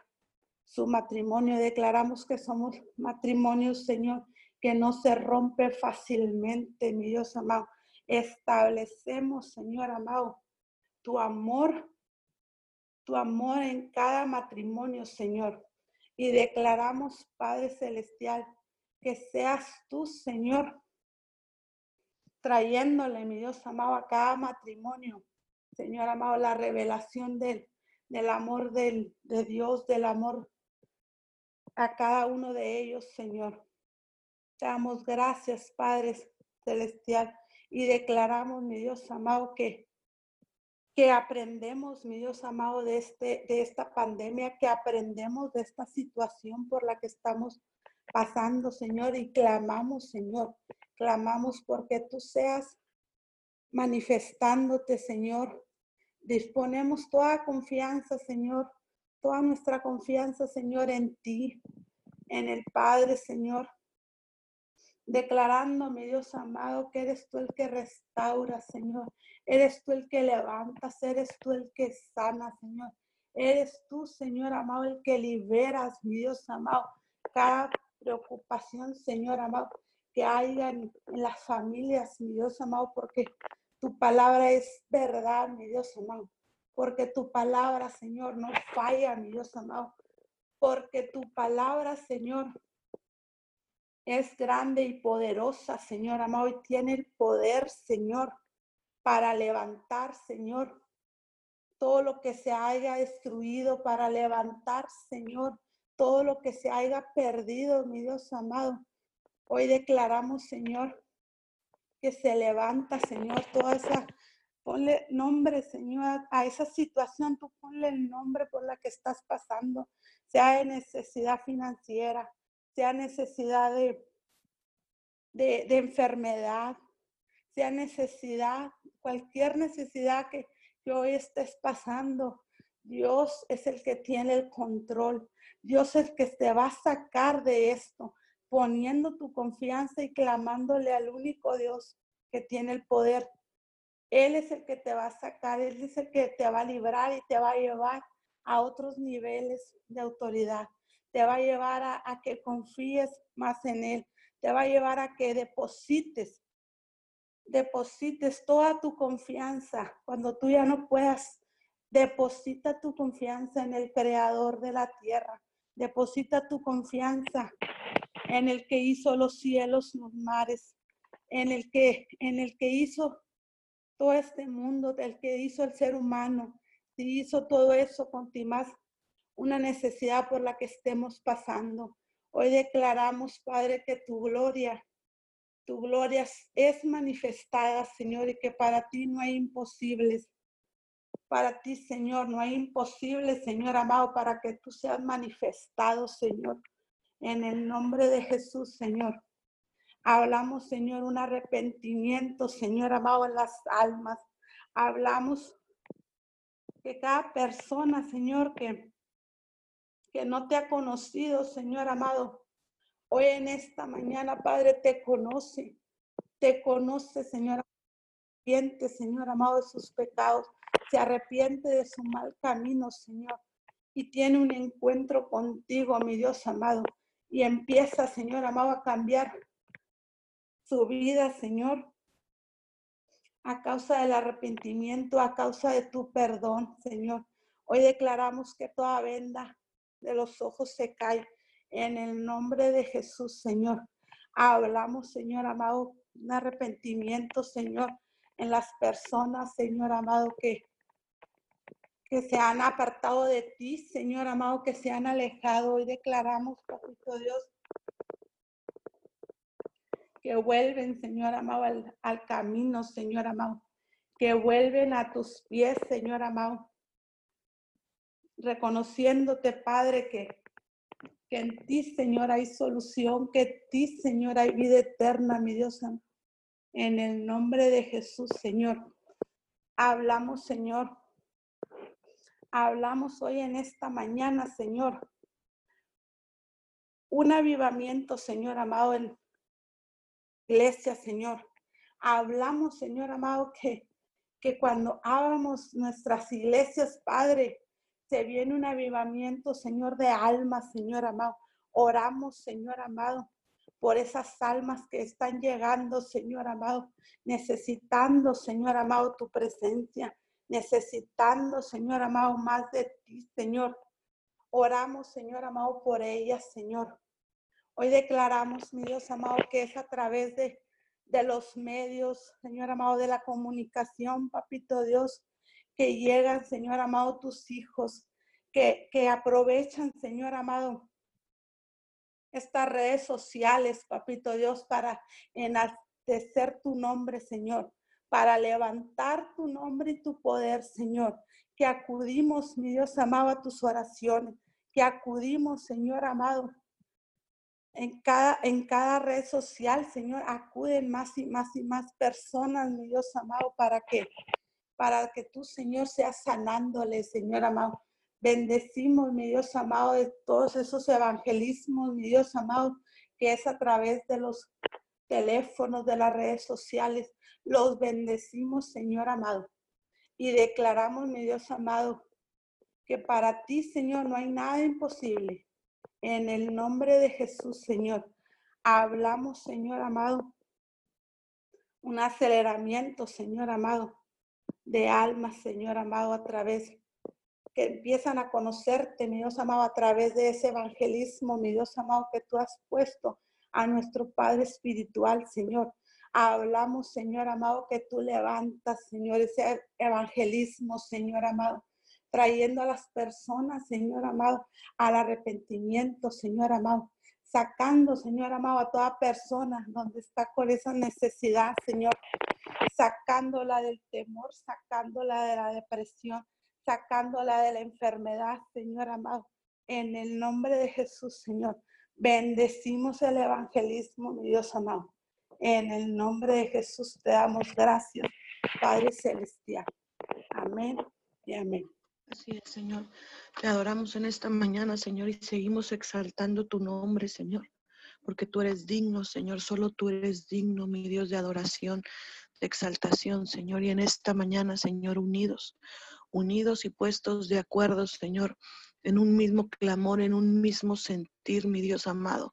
su matrimonio. Declaramos que somos matrimonios, Señor, que no se rompe fácilmente, mi Dios amado. Establecemos, Señor amado, tu amor, tu amor en cada matrimonio, Señor. Y declaramos, Padre Celestial, que seas tú, Señor, trayéndole, mi Dios amado, a cada matrimonio, Señor amado, la revelación del, del amor del, de Dios, del amor a cada uno de ellos, Señor. Te damos gracias, Padre Celestial, y declaramos, mi Dios amado, que, que aprendemos, mi Dios amado, de, este, de esta pandemia, que aprendemos de esta situación por la que estamos pasando, Señor, y clamamos, Señor, clamamos porque tú seas manifestándote, Señor. Disponemos toda confianza, Señor, toda nuestra confianza, Señor, en ti, en el Padre, Señor. Declarando, mi Dios amado, que eres tú el que restaura, Señor. Eres tú el que levantas, eres tú el que sana, Señor. Eres tú, Señor amado, el que liberas, mi Dios amado, cada preocupación, Señor amado, que haya en, las familias, mi Dios amado, porque tu palabra es verdad, mi Dios amado. Porque tu palabra, Señor, no falla, mi Dios amado. Porque tu palabra, Señor, es grande y poderosa, Señor amado, y tiene el poder, Señor, para levantar, Señor, todo lo que se haya destruido para levantar, Señor, todo lo que se haya perdido, mi Dios amado. Hoy declaramos, Señor, que se levanta, Señor, toda esa, ponle nombre, Señor, a esa situación, tú ponle el nombre por la que estás pasando, sea de necesidad financiera, sea necesidad de, de, enfermedad, sea necesidad, cualquier necesidad que, que hoy estés pasando. Dios es el que tiene el control. Dios es el que te va a sacar de esto, poniendo tu confianza y clamándole al único Dios que tiene el poder. Él es el que te va a sacar, Él es el que te va a librar y te va a llevar a otros niveles de autoridad. Te va a llevar a, a que confíes más en Él. Te va a llevar a que deposites deposites toda tu confianza cuando tú ya no puedas. Deposita tu confianza en el creador de la tierra. Deposita tu confianza en el que hizo los cielos, los mares, en el que en el que hizo todo este mundo, el que hizo el ser humano. Si hizo todo eso con ti más una necesidad por la que estemos pasando. Hoy declaramos, Padre, que tu gloria tu gloria es manifestada, Señor, y que para ti no hay imposibles. Para ti, Señor, no hay imposibles, Señor amado, para que tú seas manifestado, Señor. En el nombre de Jesús, Señor. Hablamos, Señor, un arrepentimiento, Señor amado, en las almas. Hablamos que cada persona, Señor, que, que no te ha conocido, Señor amado, Hoy en esta mañana, Padre, te conoce, te conoce, Señor. Arrepiente, Señor amado, de sus pecados, se arrepiente de su mal camino, Señor, y tiene un encuentro contigo, mi Dios amado, y empieza, Señor amado, a cambiar su vida, Señor, a causa del arrepentimiento, a causa de tu perdón, Señor. Hoy declaramos que toda venda de los ojos se cae en el nombre de Jesús, Señor. Hablamos, Señor amado, un arrepentimiento, Señor, en las personas, Señor amado, que, que se han apartado de ti, Señor amado, que se han alejado. Hoy declaramos, Papito Dios, que vuelven, Señor amado, al, camino, Señor amado, que vuelven a tus pies, Señor amado, reconociéndote, Padre, que que en ti, Señor, hay solución, que en ti, Señor, hay vida eterna, mi Dios. En el nombre de Jesús, Señor. Hablamos, Señor. Hablamos hoy en esta mañana, Señor. Un avivamiento, Señor amado, en iglesia, Señor. Hablamos, Señor amado, que, que cuando abramos nuestras iglesias, Padre, se viene un avivamiento, Señor, de almas, Señor amado. Oramos, Señor amado, por esas almas que están llegando, Señor amado, necesitando, Señor amado, tu presencia, necesitando, Señor amado, más de ti, Señor. Oramos, Señor amado, por ellas, Señor. Hoy declaramos, mi Dios amado, que es a través de, de los medios, Señor amado, de la comunicación, papito Dios, que llegan, Señor amado, tus hijos, que, que aprovechan, Señor amado, estas redes sociales, papito Dios, para enaltecer tu nombre, Señor, para levantar tu nombre y tu poder, Señor. Que acudimos, mi Dios amado, a tus oraciones, que acudimos, Señor amado, en cada, en cada red social, Señor, acuden más y más y más personas, mi Dios amado, para que para que tú, Señor, seas sanándole, Señor amado. Bendecimos, mi Dios amado, de todos esos evangelismos, mi Dios amado, que es a través de los teléfonos, de las redes sociales. Los bendecimos, Señor amado. Y declaramos, mi Dios amado, que para ti, Señor, no hay nada imposible. En el nombre de Jesús, Señor, hablamos, Señor amado, un aceleramiento, Señor amado, de almas, Señor amado, a través que empiezan a conocerte, mi Dios amado, a través de ese evangelismo, mi Dios amado, que tú has puesto a nuestro Padre Espiritual, Señor, Hablamos, Señor amado, que tú levantas, Señor, ese evangelismo, Señor amado, trayendo a las personas, Señor amado, al arrepentimiento, Señor amado, sacando, Señor amado, a toda persona donde está con esa necesidad, Señor, sacándola del temor, sacándola de la depresión, sacándola de la enfermedad, Señor amado. En el nombre de Jesús, Señor, bendecimos el evangelismo, mi Dios amado. En el nombre de Jesús te damos gracias, Padre Celestial. Amén y amén. Así es, Señor. Te adoramos en esta mañana, Señor, y seguimos exaltando tu nombre, Señor, porque tú eres digno, Señor. Solo tú eres digno, mi Dios, de adoración, de exaltación, Señor. Y en esta mañana, Señor, unidos, unidos y puestos de acuerdo, Señor, en un mismo clamor, en un mismo mi Dios amado.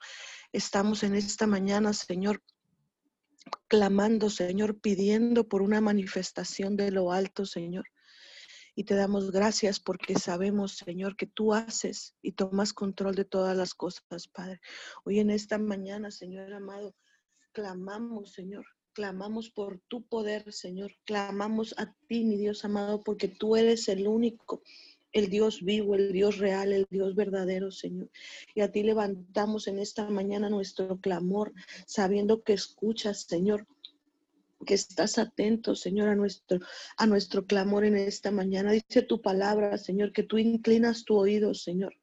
Estamos en esta mañana, Señor, clamando, Señor, pidiendo por una manifestación de lo alto, Señor. Y te damos gracias porque sabemos, Señor, que tú haces y tomas control de todas las cosas, Padre. Hoy en esta mañana, Señor amado, clamamos, Señor, clamamos por tu poder, Señor. Clamamos a ti, mi Dios amado, porque tú eres el único, el Dios vivo, el Dios real, el Dios verdadero, Señor. Y a ti levantamos en esta mañana nuestro clamor, sabiendo que escuchas, Señor, que estás atento, Señor, a nuestro, a nuestro clamor en esta mañana. Dice tu palabra, Señor, que tú inclinas tu oído, Señor,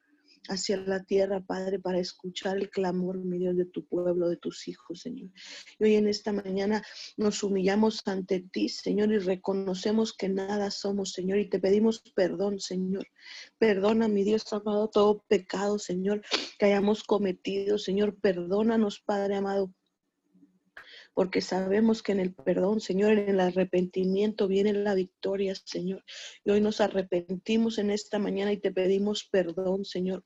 hacia la tierra, Padre, para escuchar el clamor, mi Dios, de tu pueblo, de tus hijos, Señor. Y hoy en esta mañana nos humillamos ante ti, Señor, y reconocemos que nada somos, Señor, y te pedimos perdón, Señor. Perdona, mi Dios amado, todo pecado, Señor, que hayamos cometido, Señor. Perdónanos, Padre amado porque sabemos que en el perdón, Señor, en el arrepentimiento viene la victoria, Señor. Y hoy nos arrepentimos en esta mañana y te pedimos perdón, Señor,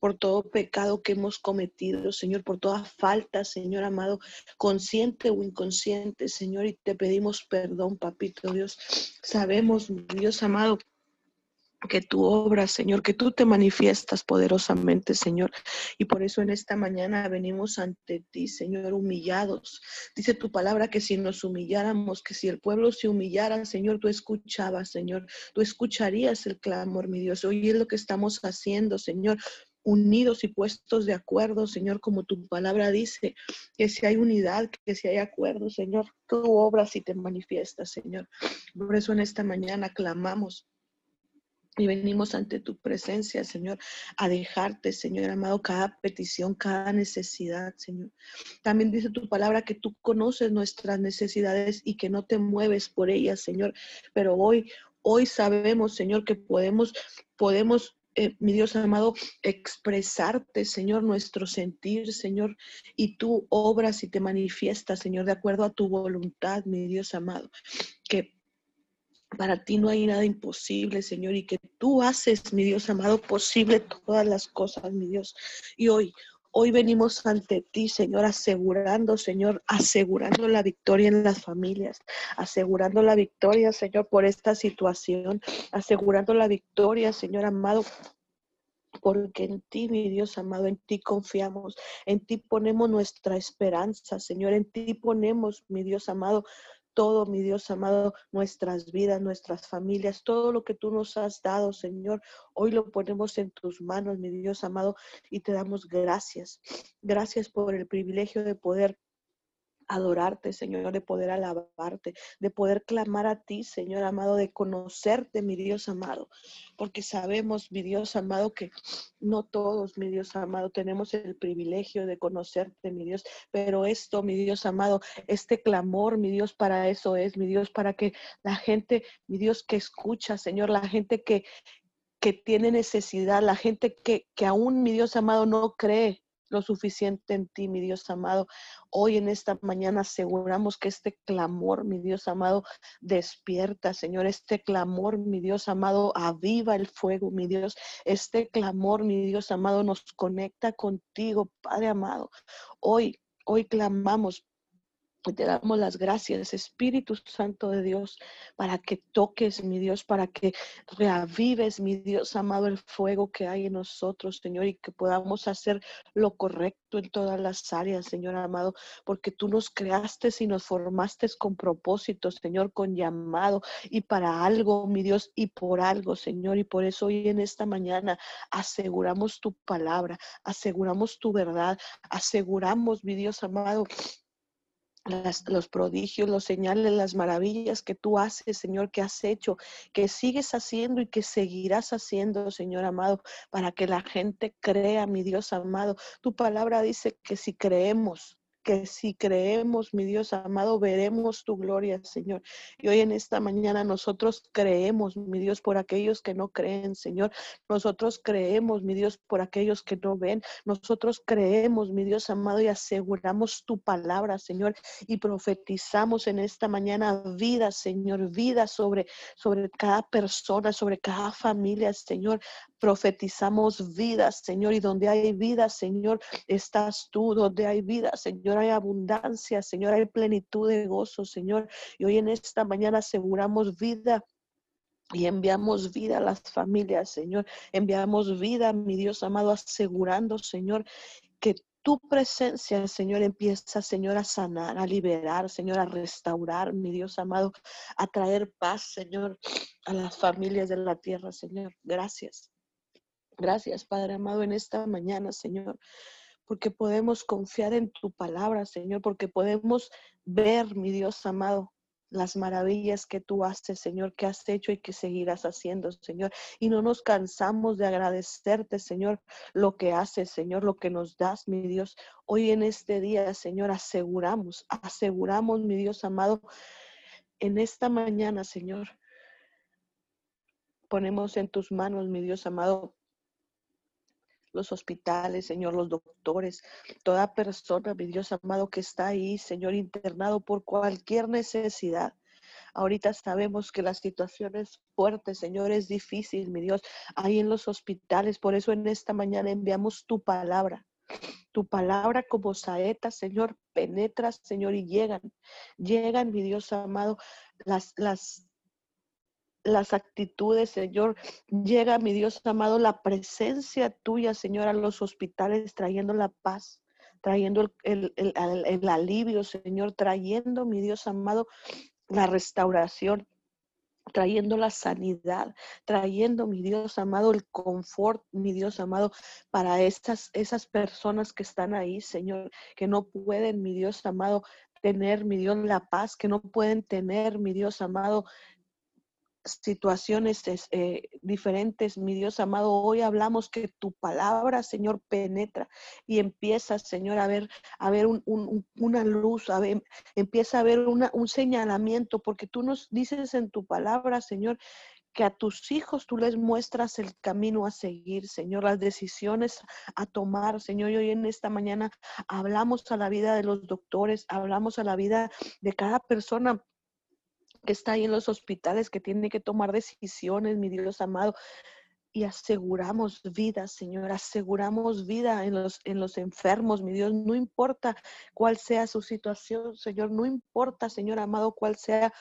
por todo pecado que hemos cometido, Señor, por toda falta, Señor amado, consciente o inconsciente, Señor, y te pedimos perdón, papito Dios. Sabemos, Dios amado, que tú obras, Señor, que tú te manifiestas poderosamente, Señor. Y por eso en esta mañana venimos ante ti, Señor, humillados. Dice tu palabra que si nos humilláramos, que si el pueblo se humillara, Señor, tú escuchabas, Señor, tú escucharías el clamor, mi Dios. Hoy es lo que estamos haciendo, Señor unidos y puestos de acuerdo, Señor, como tu palabra dice, que si hay unidad, que si hay acuerdo, Señor, tú obras y te manifiestas, Señor. Por eso en esta mañana clamamos y venimos ante tu presencia, Señor, a dejarte, Señor amado, cada petición, cada necesidad, Señor. También dice tu palabra que tú conoces nuestras necesidades y que no te mueves por ellas, Señor. Pero hoy, hoy sabemos, Señor, que podemos, podemos eh, mi Dios amado, expresarte, Señor, nuestro sentir, Señor, y tú obras y te manifiestas, Señor, de acuerdo a tu voluntad, mi Dios amado, que para ti no hay nada imposible, Señor, y que tú haces, mi Dios amado, posible todas las cosas, mi Dios. Y hoy, hoy venimos ante ti, Señor, asegurando, Señor, asegurando la victoria en las familias, asegurando la victoria, Señor, por esta situación, asegurando la victoria, Señor amado, porque en ti, mi Dios amado, en ti confiamos, en ti ponemos nuestra esperanza, Señor, en ti ponemos, mi Dios amado, todo, mi Dios amado, nuestras vidas, nuestras familias, todo lo que tú nos has dado, Señor. Hoy lo ponemos en tus manos, mi Dios amado, y te damos gracias. Gracias por el privilegio de poder adorarte, Señor, de poder alabarte, de poder clamar a ti, Señor amado, de conocerte, mi Dios amado, porque sabemos, mi Dios amado, que no todos, mi Dios amado, tenemos el privilegio de conocerte, mi Dios, pero esto, mi Dios amado, este clamor, mi Dios, para eso es, mi Dios, para que la gente, mi Dios, que escucha, Señor, la gente que, que tiene necesidad, la gente que, que aún, mi Dios amado, no cree, lo suficiente en ti, mi Dios amado. Hoy en esta mañana aseguramos que este clamor, mi Dios amado, despierta, Señor. Este clamor, mi Dios amado, aviva el fuego, mi Dios. Este clamor, mi Dios amado, nos conecta contigo, Padre amado. Hoy, hoy clamamos te damos las gracias, Espíritu Santo de Dios, para que toques, mi Dios, para que reavives, mi Dios amado, el fuego que hay en nosotros, Señor, y que podamos hacer lo correcto en todas las áreas, Señor amado, porque tú nos creaste y nos formaste con propósitos, Señor, con llamado y para algo, mi Dios, y por algo, Señor. Y por eso hoy en esta mañana aseguramos tu palabra, aseguramos tu verdad, aseguramos, mi Dios amado, los prodigios, los señales, las maravillas que tú haces, Señor, que has hecho, que sigues haciendo y que seguirás haciendo, Señor amado, para que la gente crea, mi Dios amado. Tu palabra dice que si creemos, que si creemos, mi Dios amado, veremos tu gloria, Señor. Y hoy en esta mañana nosotros creemos, mi Dios, por aquellos que no creen, Señor. Nosotros creemos, mi Dios, por aquellos que no ven. Nosotros creemos, mi Dios amado, y aseguramos tu palabra, Señor, y profetizamos en esta mañana vida, Señor, vida sobre, sobre cada persona, sobre cada familia, Señor. Profetizamos vida, Señor, y donde hay vida, Señor, estás tú, donde hay vida, Señor hay abundancia, Señor, hay plenitud de gozo, Señor. Y hoy en esta mañana aseguramos vida y enviamos vida a las familias, Señor. Enviamos vida, mi Dios amado, asegurando, Señor, que tu presencia, Señor, empieza, Señor, a sanar, a liberar, Señor, a restaurar, mi Dios amado, a traer paz, Señor, a las familias de la tierra, Señor. Gracias. Gracias, Padre amado, en esta mañana, Señor porque podemos confiar en tu palabra, Señor, porque podemos ver, mi Dios amado, las maravillas que tú haces, Señor, que has hecho y que seguirás haciendo, Señor. Y no nos cansamos de agradecerte, Señor, lo que haces, Señor, lo que nos das, mi Dios. Hoy en este día, Señor, aseguramos, aseguramos, mi Dios amado, en esta mañana, Señor, ponemos en tus manos, mi Dios amado, los hospitales, Señor, los doctores, toda persona, mi Dios amado, que está ahí, Señor, internado por cualquier necesidad. Ahorita sabemos que la situación es fuerte, Señor, es difícil, mi Dios, ahí en los hospitales. Por eso en esta mañana enviamos tu palabra. Tu palabra como saeta, Señor, penetra, Señor, y llegan, llegan, mi Dios amado, las, las las actitudes, Señor. Llega, mi Dios amado, la presencia tuya, Señor, a los hospitales, trayendo la paz, trayendo el, el, alivio, Señor, trayendo, mi Dios amado, la restauración trayendo la sanidad, trayendo, mi Dios amado, el confort, mi Dios amado, para estas, esas personas que están ahí, Señor, que no pueden, mi Dios amado, tener, mi Dios, la paz, que no pueden tener, mi Dios amado, situaciones eh, diferentes, mi Dios amado. Hoy hablamos que tu palabra, Señor, penetra y empieza, Señor, a ver, a ver una luz, a ver, empieza a ver un señalamiento, porque tú nos dices en tu palabra, Señor, que a tus hijos tú les muestras el camino a seguir, Señor, las decisiones a tomar, Señor. Y hoy en esta mañana hablamos a la vida de los doctores, hablamos a la vida de cada persona que está ahí en los hospitales, que tiene que tomar decisiones, mi Dios amado. Y aseguramos vida, Señor, aseguramos vida en los, en los enfermos, mi Dios, no importa cuál sea su situación, Señor, no importa, Señor amado, cuál sea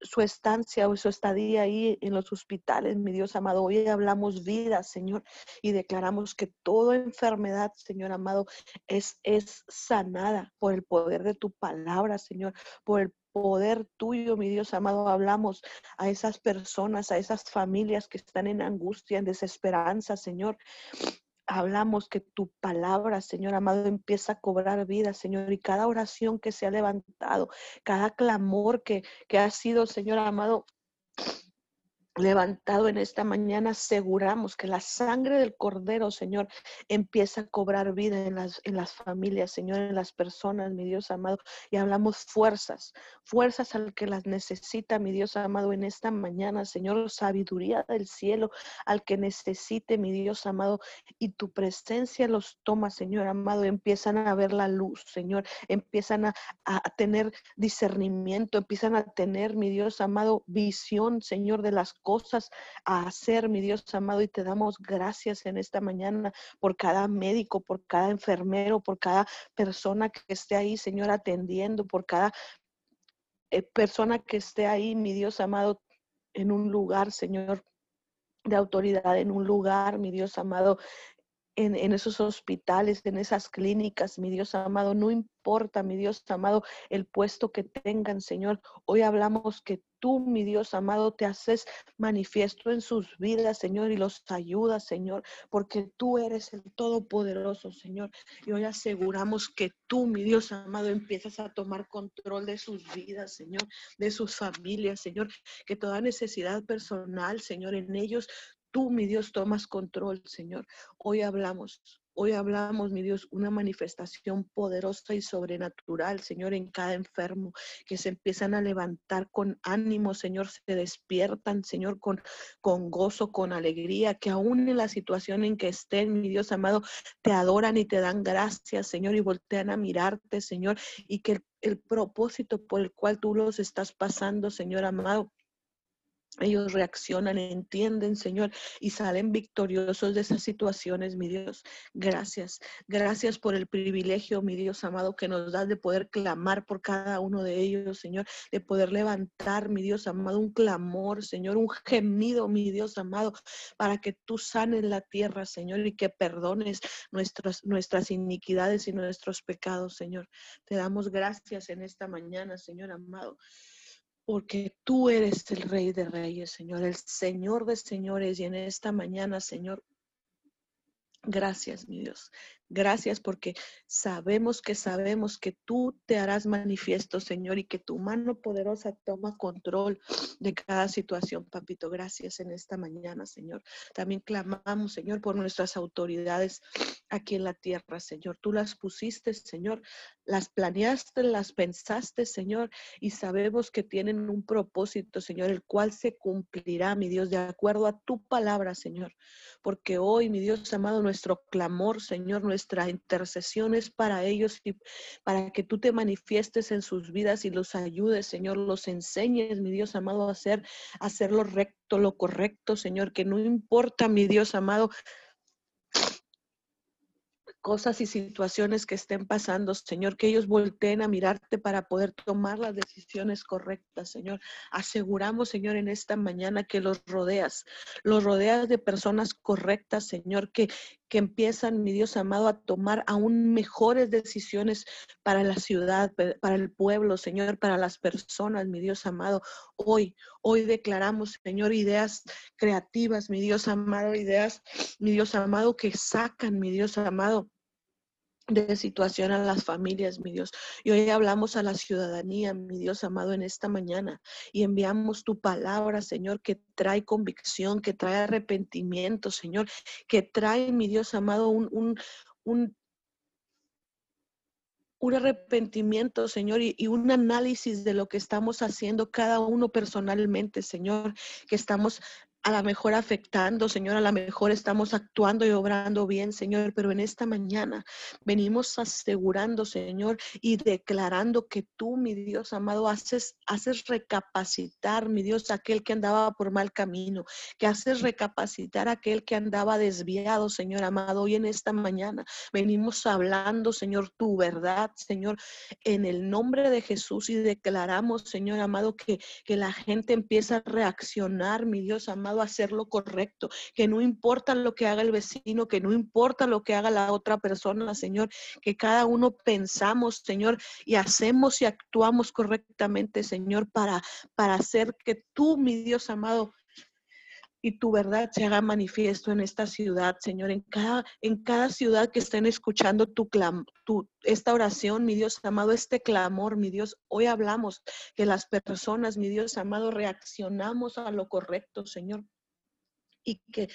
su estancia o su estadía ahí en los hospitales, mi Dios amado. Hoy hablamos vida, Señor, y declaramos que toda enfermedad, Señor amado, es, es sanada por el poder de tu palabra, Señor, por el poder tuyo, mi Dios amado, hablamos a esas personas, a esas familias que están en angustia, en desesperanza, Señor. Hablamos que tu palabra, Señor amado, empieza a cobrar vida, Señor, y cada oración que se ha levantado, cada clamor que, que ha sido, Señor amado, levantado en esta mañana, aseguramos que la sangre del Cordero, Señor, empieza a cobrar vida en las, en las familias, Señor, en las personas, mi Dios amado. Y hablamos fuerzas, fuerzas al que las necesita, mi Dios amado, en esta mañana, Señor, sabiduría del cielo, al que necesite, mi Dios amado, y tu presencia los toma, Señor amado, empiezan a ver la luz, Señor, empiezan a, a tener discernimiento, empiezan a tener, mi Dios amado, visión, Señor, de las cosas a hacer, mi Dios amado, y te damos gracias en esta mañana por cada médico, por cada enfermero, por cada persona que esté ahí, Señor, atendiendo, por cada eh, persona que esté ahí, mi Dios amado, en un lugar, Señor, de autoridad, en un lugar, mi Dios amado, en, esos hospitales, en esas clínicas, mi Dios amado, no importa, mi Dios amado, el puesto que tengan, Señor. Hoy hablamos que tú, mi Dios amado, te haces manifiesto en sus vidas, Señor, y los ayudas, Señor, porque tú eres el Todopoderoso, Señor. Y hoy aseguramos que tú, mi Dios amado, empiezas a tomar control de sus vidas, Señor, de sus familias, Señor, que toda necesidad personal, Señor, en ellos tú, mi Dios, tomas control, Señor. Hoy hablamos, hoy hablamos, mi Dios, una manifestación poderosa y sobrenatural, Señor, en cada enfermo, que se empiezan a levantar con ánimo, Señor, se despiertan, Señor, con, con gozo, con alegría, que aún en la situación en que estén, mi Dios amado, te adoran y te dan gracias, Señor, y voltean a mirarte, Señor, y que el, el propósito por el cual tú los estás pasando, Señor amado, ellos reaccionan, entienden, Señor, y salen victoriosos de esas situaciones, mi Dios. Gracias. Gracias por el privilegio, mi Dios amado, que nos das de poder clamar por cada uno de ellos, Señor, de poder levantar, mi Dios amado, un clamor, Señor, un gemido, mi Dios amado, para que tú sanes la tierra, Señor, y que perdones nuestras, nuestras iniquidades y nuestros pecados, Señor. Te damos gracias en esta mañana, Señor amado porque tú eres el Rey de Reyes, Señor, el Señor de Señores. Y en esta mañana, Señor, gracias, mi Dios. Gracias porque sabemos que sabemos que tú te harás manifiesto, Señor, y que tu mano poderosa toma control de cada situación, papito. Gracias en esta mañana, Señor. También clamamos, Señor, por nuestras autoridades aquí en la tierra, Señor. Tú las pusiste, Señor, las planeaste, las pensaste, Señor, y sabemos que tienen un propósito, Señor, el cual se cumplirá, mi Dios, de acuerdo a tu palabra, Señor. Porque hoy, mi Dios amado, nuestro clamor, Señor, nuestra intercesión es para ellos y para que tú te manifiestes en sus vidas y los ayudes, Señor, los enseñes, mi Dios amado, a hacer, hacer lo recto, lo correcto, Señor, que no importa, mi Dios amado, cosas y situaciones que estén pasando, Señor, que ellos volteen a mirarte para poder tomar las decisiones correctas, Señor. Aseguramos, Señor, en esta mañana que los rodeas, los rodeas de personas correctas, Señor, que, que empiezan, mi Dios amado, a tomar aún mejores decisiones para la ciudad, para el pueblo, Señor, para las personas, mi Dios amado. Hoy, hoy declaramos, Señor, ideas creativas, mi Dios amado, ideas, mi Dios amado, que sacan, mi Dios amado, de situación a las familias, mi Dios. Y hoy hablamos a la ciudadanía, mi Dios amado, en esta mañana y enviamos tu palabra, Señor, que trae convicción, que trae arrepentimiento, Señor, que trae, mi Dios amado, un, un, un un arrepentimiento, Señor, y, y, un análisis de lo que estamos haciendo cada uno personalmente, Señor, que estamos a lo mejor afectando, Señor, a lo mejor estamos actuando y obrando bien, Señor, pero en esta mañana venimos asegurando, Señor, y declarando que tú, mi Dios amado, haces, haces recapacitar, mi Dios, aquel que andaba por mal camino, que haces recapacitar aquel que andaba desviado, Señor amado. Hoy en esta mañana venimos hablando, Señor, tu verdad, Señor, en el nombre de Jesús y declaramos, Señor amado, que, que la gente empieza a reaccionar, mi Dios amado hacer lo correcto, que no importa lo que haga el vecino, que no importa lo que haga la otra persona, Señor, que cada uno pensamos, Señor, y hacemos y actuamos correctamente, Señor, para, para hacer que tú, mi Dios amado, y tu verdad se haga manifiesto en esta ciudad, Señor, en cada, en cada ciudad que estén escuchando tu, clam, tu esta oración, mi Dios amado, este clamor, mi Dios. Hoy hablamos que las personas, mi Dios amado, reaccionamos a lo correcto, Señor. Y que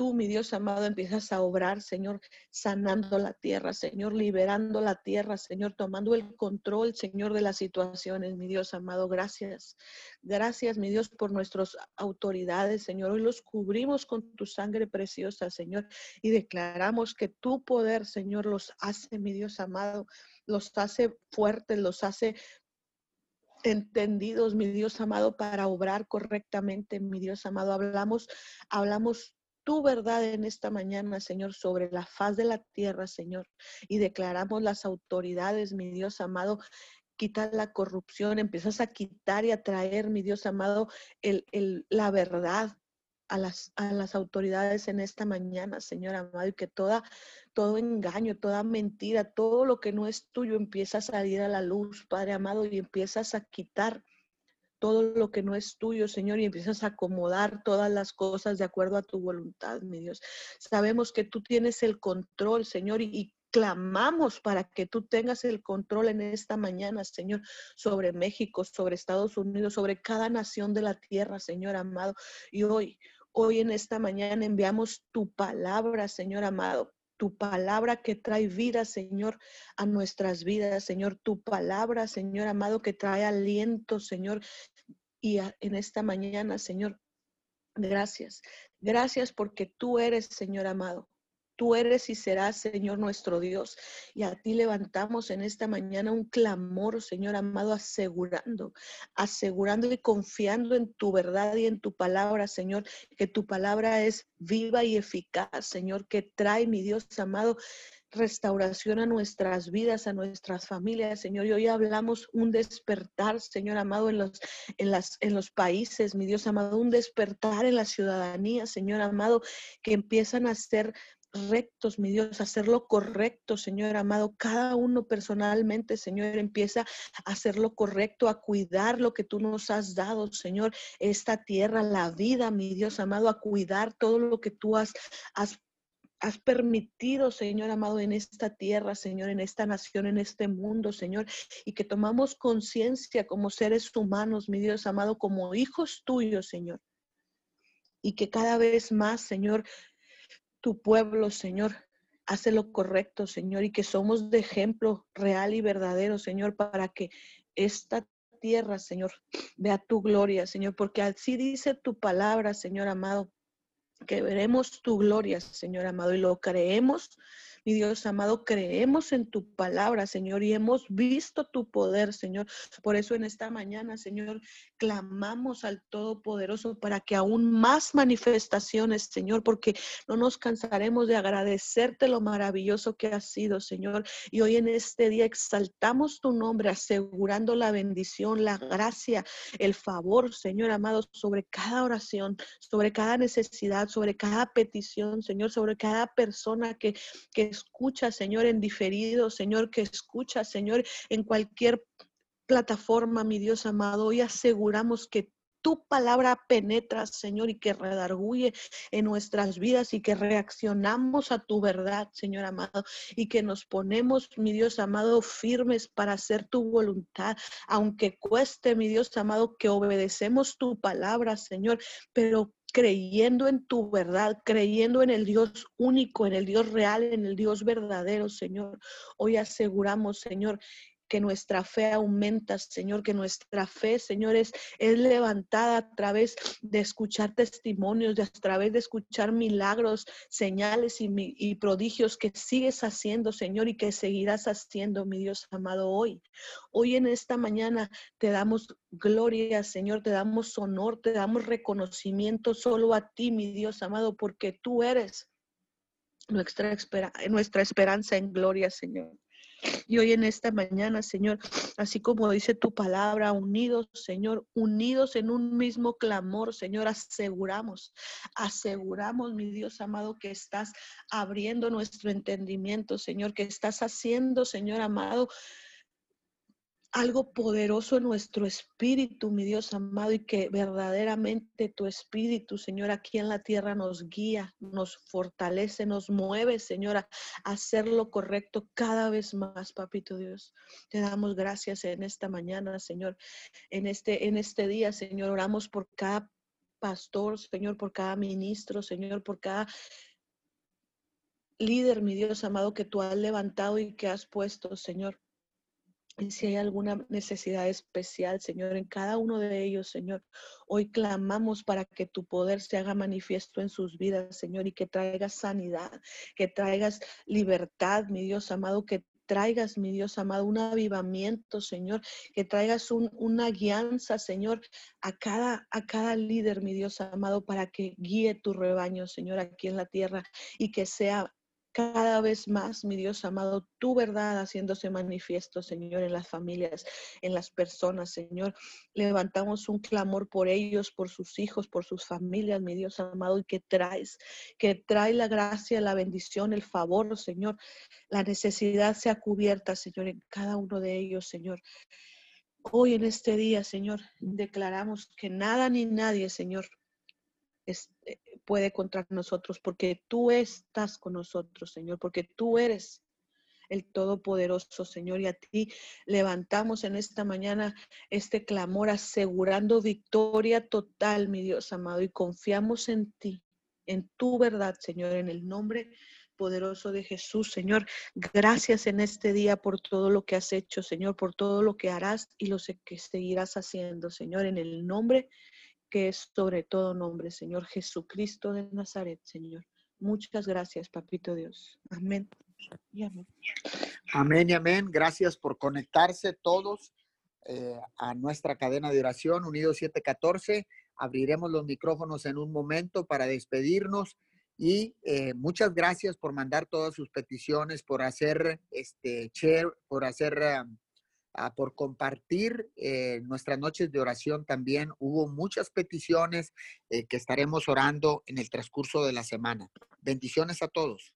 tú, mi Dios amado, empiezas a obrar, Señor, sanando la tierra, Señor, liberando la tierra, Señor, tomando el control, Señor, de las situaciones, mi Dios amado. Gracias. Gracias, mi Dios, por nuestras autoridades, Señor. Hoy los cubrimos con tu sangre preciosa, Señor, y declaramos que tu poder, Señor, los hace, mi Dios amado, los hace fuertes, los hace entendidos, mi Dios amado, para obrar correctamente, mi Dios amado. Hablamos, hablamos tu verdad en esta mañana, Señor, sobre la faz de la tierra, Señor, y declaramos las autoridades, mi Dios amado, quitar la corrupción, empiezas a quitar y a traer, mi Dios amado, la verdad a las, a las autoridades en esta mañana, Señor amado, y que toda, todo engaño, toda mentira, todo lo que no es tuyo empieza a salir a la luz, Padre amado, y empiezas a quitar todo lo que no es tuyo, Señor, y empiezas a acomodar todas las cosas de acuerdo a tu voluntad, mi Dios. Sabemos que tú tienes el control, Señor, y, clamamos para que tú tengas el control en esta mañana, Señor, sobre México, sobre Estados Unidos, sobre cada nación de la tierra, Señor amado. Y hoy, hoy en esta mañana enviamos tu palabra, Señor amado, tu palabra que trae vida, Señor, a nuestras vidas, Señor, tu palabra, Señor amado, que trae aliento, Señor. Y en esta mañana, Señor, gracias. Gracias porque tú eres, Señor amado. Tú eres y serás, Señor nuestro Dios. Y a ti levantamos en esta mañana un clamor, Señor amado, asegurando, asegurando y confiando en tu verdad y en tu palabra, Señor, que tu palabra es viva y eficaz, Señor, que trae, mi Dios amado, restauración a nuestras vidas, a nuestras familias, Señor. Y hoy hablamos un despertar, Señor amado, en los, en las, en los países, mi Dios amado, un despertar en la ciudadanía, Señor amado, que empiezan a ser rectos, mi Dios, hacer lo correcto, Señor amado. Cada uno personalmente, Señor, empieza a hacer lo correcto, a cuidar lo que tú nos has dado, Señor, esta tierra, la vida, mi Dios amado, a cuidar todo lo que tú has, has has permitido, Señor amado, en esta tierra, Señor, en esta nación, en este mundo, Señor, y que tomamos conciencia como seres humanos, mi Dios amado, como hijos tuyos, Señor. Y que cada vez más, Señor, tu pueblo, Señor, hace lo correcto, Señor, y que somos de ejemplo real y verdadero, Señor, para que esta tierra, Señor, vea tu gloria, Señor, porque así dice tu palabra, Señor amado, que veremos tu gloria, Señor amado, y lo creemos mi Dios amado, creemos en tu palabra, Señor, y hemos visto tu poder, Señor. Por eso en esta mañana, Señor, clamamos al Todopoderoso para que aún más manifestaciones, Señor, porque no nos cansaremos de agradecerte lo maravilloso que has sido, Señor. Y hoy en este día exaltamos tu nombre, asegurando la bendición, la gracia, el favor, Señor amado, sobre cada oración, sobre cada necesidad, sobre cada petición, Señor, sobre cada persona que, que escucha, Señor, en diferido, Señor, que escucha, Señor, en cualquier plataforma, mi Dios amado. Hoy aseguramos que tu palabra penetra, Señor, y que redarguye en nuestras vidas y que reaccionamos a tu verdad, Señor amado, y que nos ponemos, mi Dios amado, firmes para hacer tu voluntad, aunque cueste, mi Dios amado, que obedecemos tu palabra, Señor, pero creyendo en tu verdad, creyendo en el Dios único, en el Dios real, en el Dios verdadero, Señor. Hoy aseguramos, Señor, que nuestra fe aumenta, Señor, que nuestra fe, Señor, es, levantada a través de escuchar testimonios, a través de escuchar milagros, señales y, prodigios que sigues haciendo, Señor, y que seguirás haciendo, mi Dios amado, hoy. Hoy en esta mañana te damos gloria, Señor, te damos honor, te damos reconocimiento solo a ti, mi Dios amado, porque tú eres nuestra esperanza en gloria, Señor. Y hoy en esta mañana, Señor, así como dice tu palabra, unidos, Señor, unidos en un mismo clamor, Señor, aseguramos, aseguramos, mi Dios amado, que estás abriendo nuestro entendimiento, Señor, que estás haciendo, Señor amado, algo poderoso en nuestro espíritu, mi Dios amado, y que verdaderamente tu espíritu, Señor, aquí en la tierra nos guía, nos fortalece, nos mueve, Señor, a hacer lo correcto cada vez más, papito Dios. Te damos gracias en esta mañana, Señor, en este, en este día, Señor, oramos por cada pastor, Señor, por cada ministro, Señor, por cada líder, mi Dios amado, que tú has levantado y que has puesto, Señor. Y si hay alguna necesidad especial, Señor, en cada uno de ellos, Señor, hoy clamamos para que tu poder se haga manifiesto en sus vidas, Señor, y que traigas sanidad, que traigas libertad, mi Dios amado, que traigas, mi Dios amado, un avivamiento, Señor, que traigas un, una guianza, Señor, a cada, a cada líder, mi Dios amado, para que guíe tu rebaño, Señor, aquí en la tierra y que sea cada vez más, mi Dios amado, tu verdad haciéndose manifiesto, Señor, en las familias, en las personas, Señor. Levantamos un clamor por ellos, por sus hijos, por sus familias, mi Dios amado, y que traes, que trae la gracia, la bendición, el favor, Señor. La necesidad sea cubierta, Señor, en cada uno de ellos, Señor. Hoy en este día, Señor, declaramos que nada ni nadie, Señor, eh, puede contra nosotros, porque tú estás con nosotros, Señor, porque tú eres el Todopoderoso, Señor, y a ti levantamos en esta mañana este clamor asegurando victoria total, mi Dios amado, y confiamos en ti, en tu verdad, Señor, en el nombre poderoso de Jesús, Señor. Gracias en este día por todo lo que has hecho, Señor, por todo lo que harás y lo que seguirás haciendo, Señor, en el nombre que es sobre todo nombre, Señor Jesucristo de Nazaret, Señor. Muchas gracias, Papito Dios. Amén. Y amén. Amén y amén. Gracias por conectarse todos eh, a nuestra cadena de oración Unido 714. Abriremos los micrófonos en un momento para despedirnos y eh, muchas gracias por mandar todas sus peticiones, por hacer este share, por hacer Ah, por compartir eh, nuestras noches de oración también. Hubo muchas peticiones eh, que estaremos orando en el transcurso de la semana. Bendiciones a todos.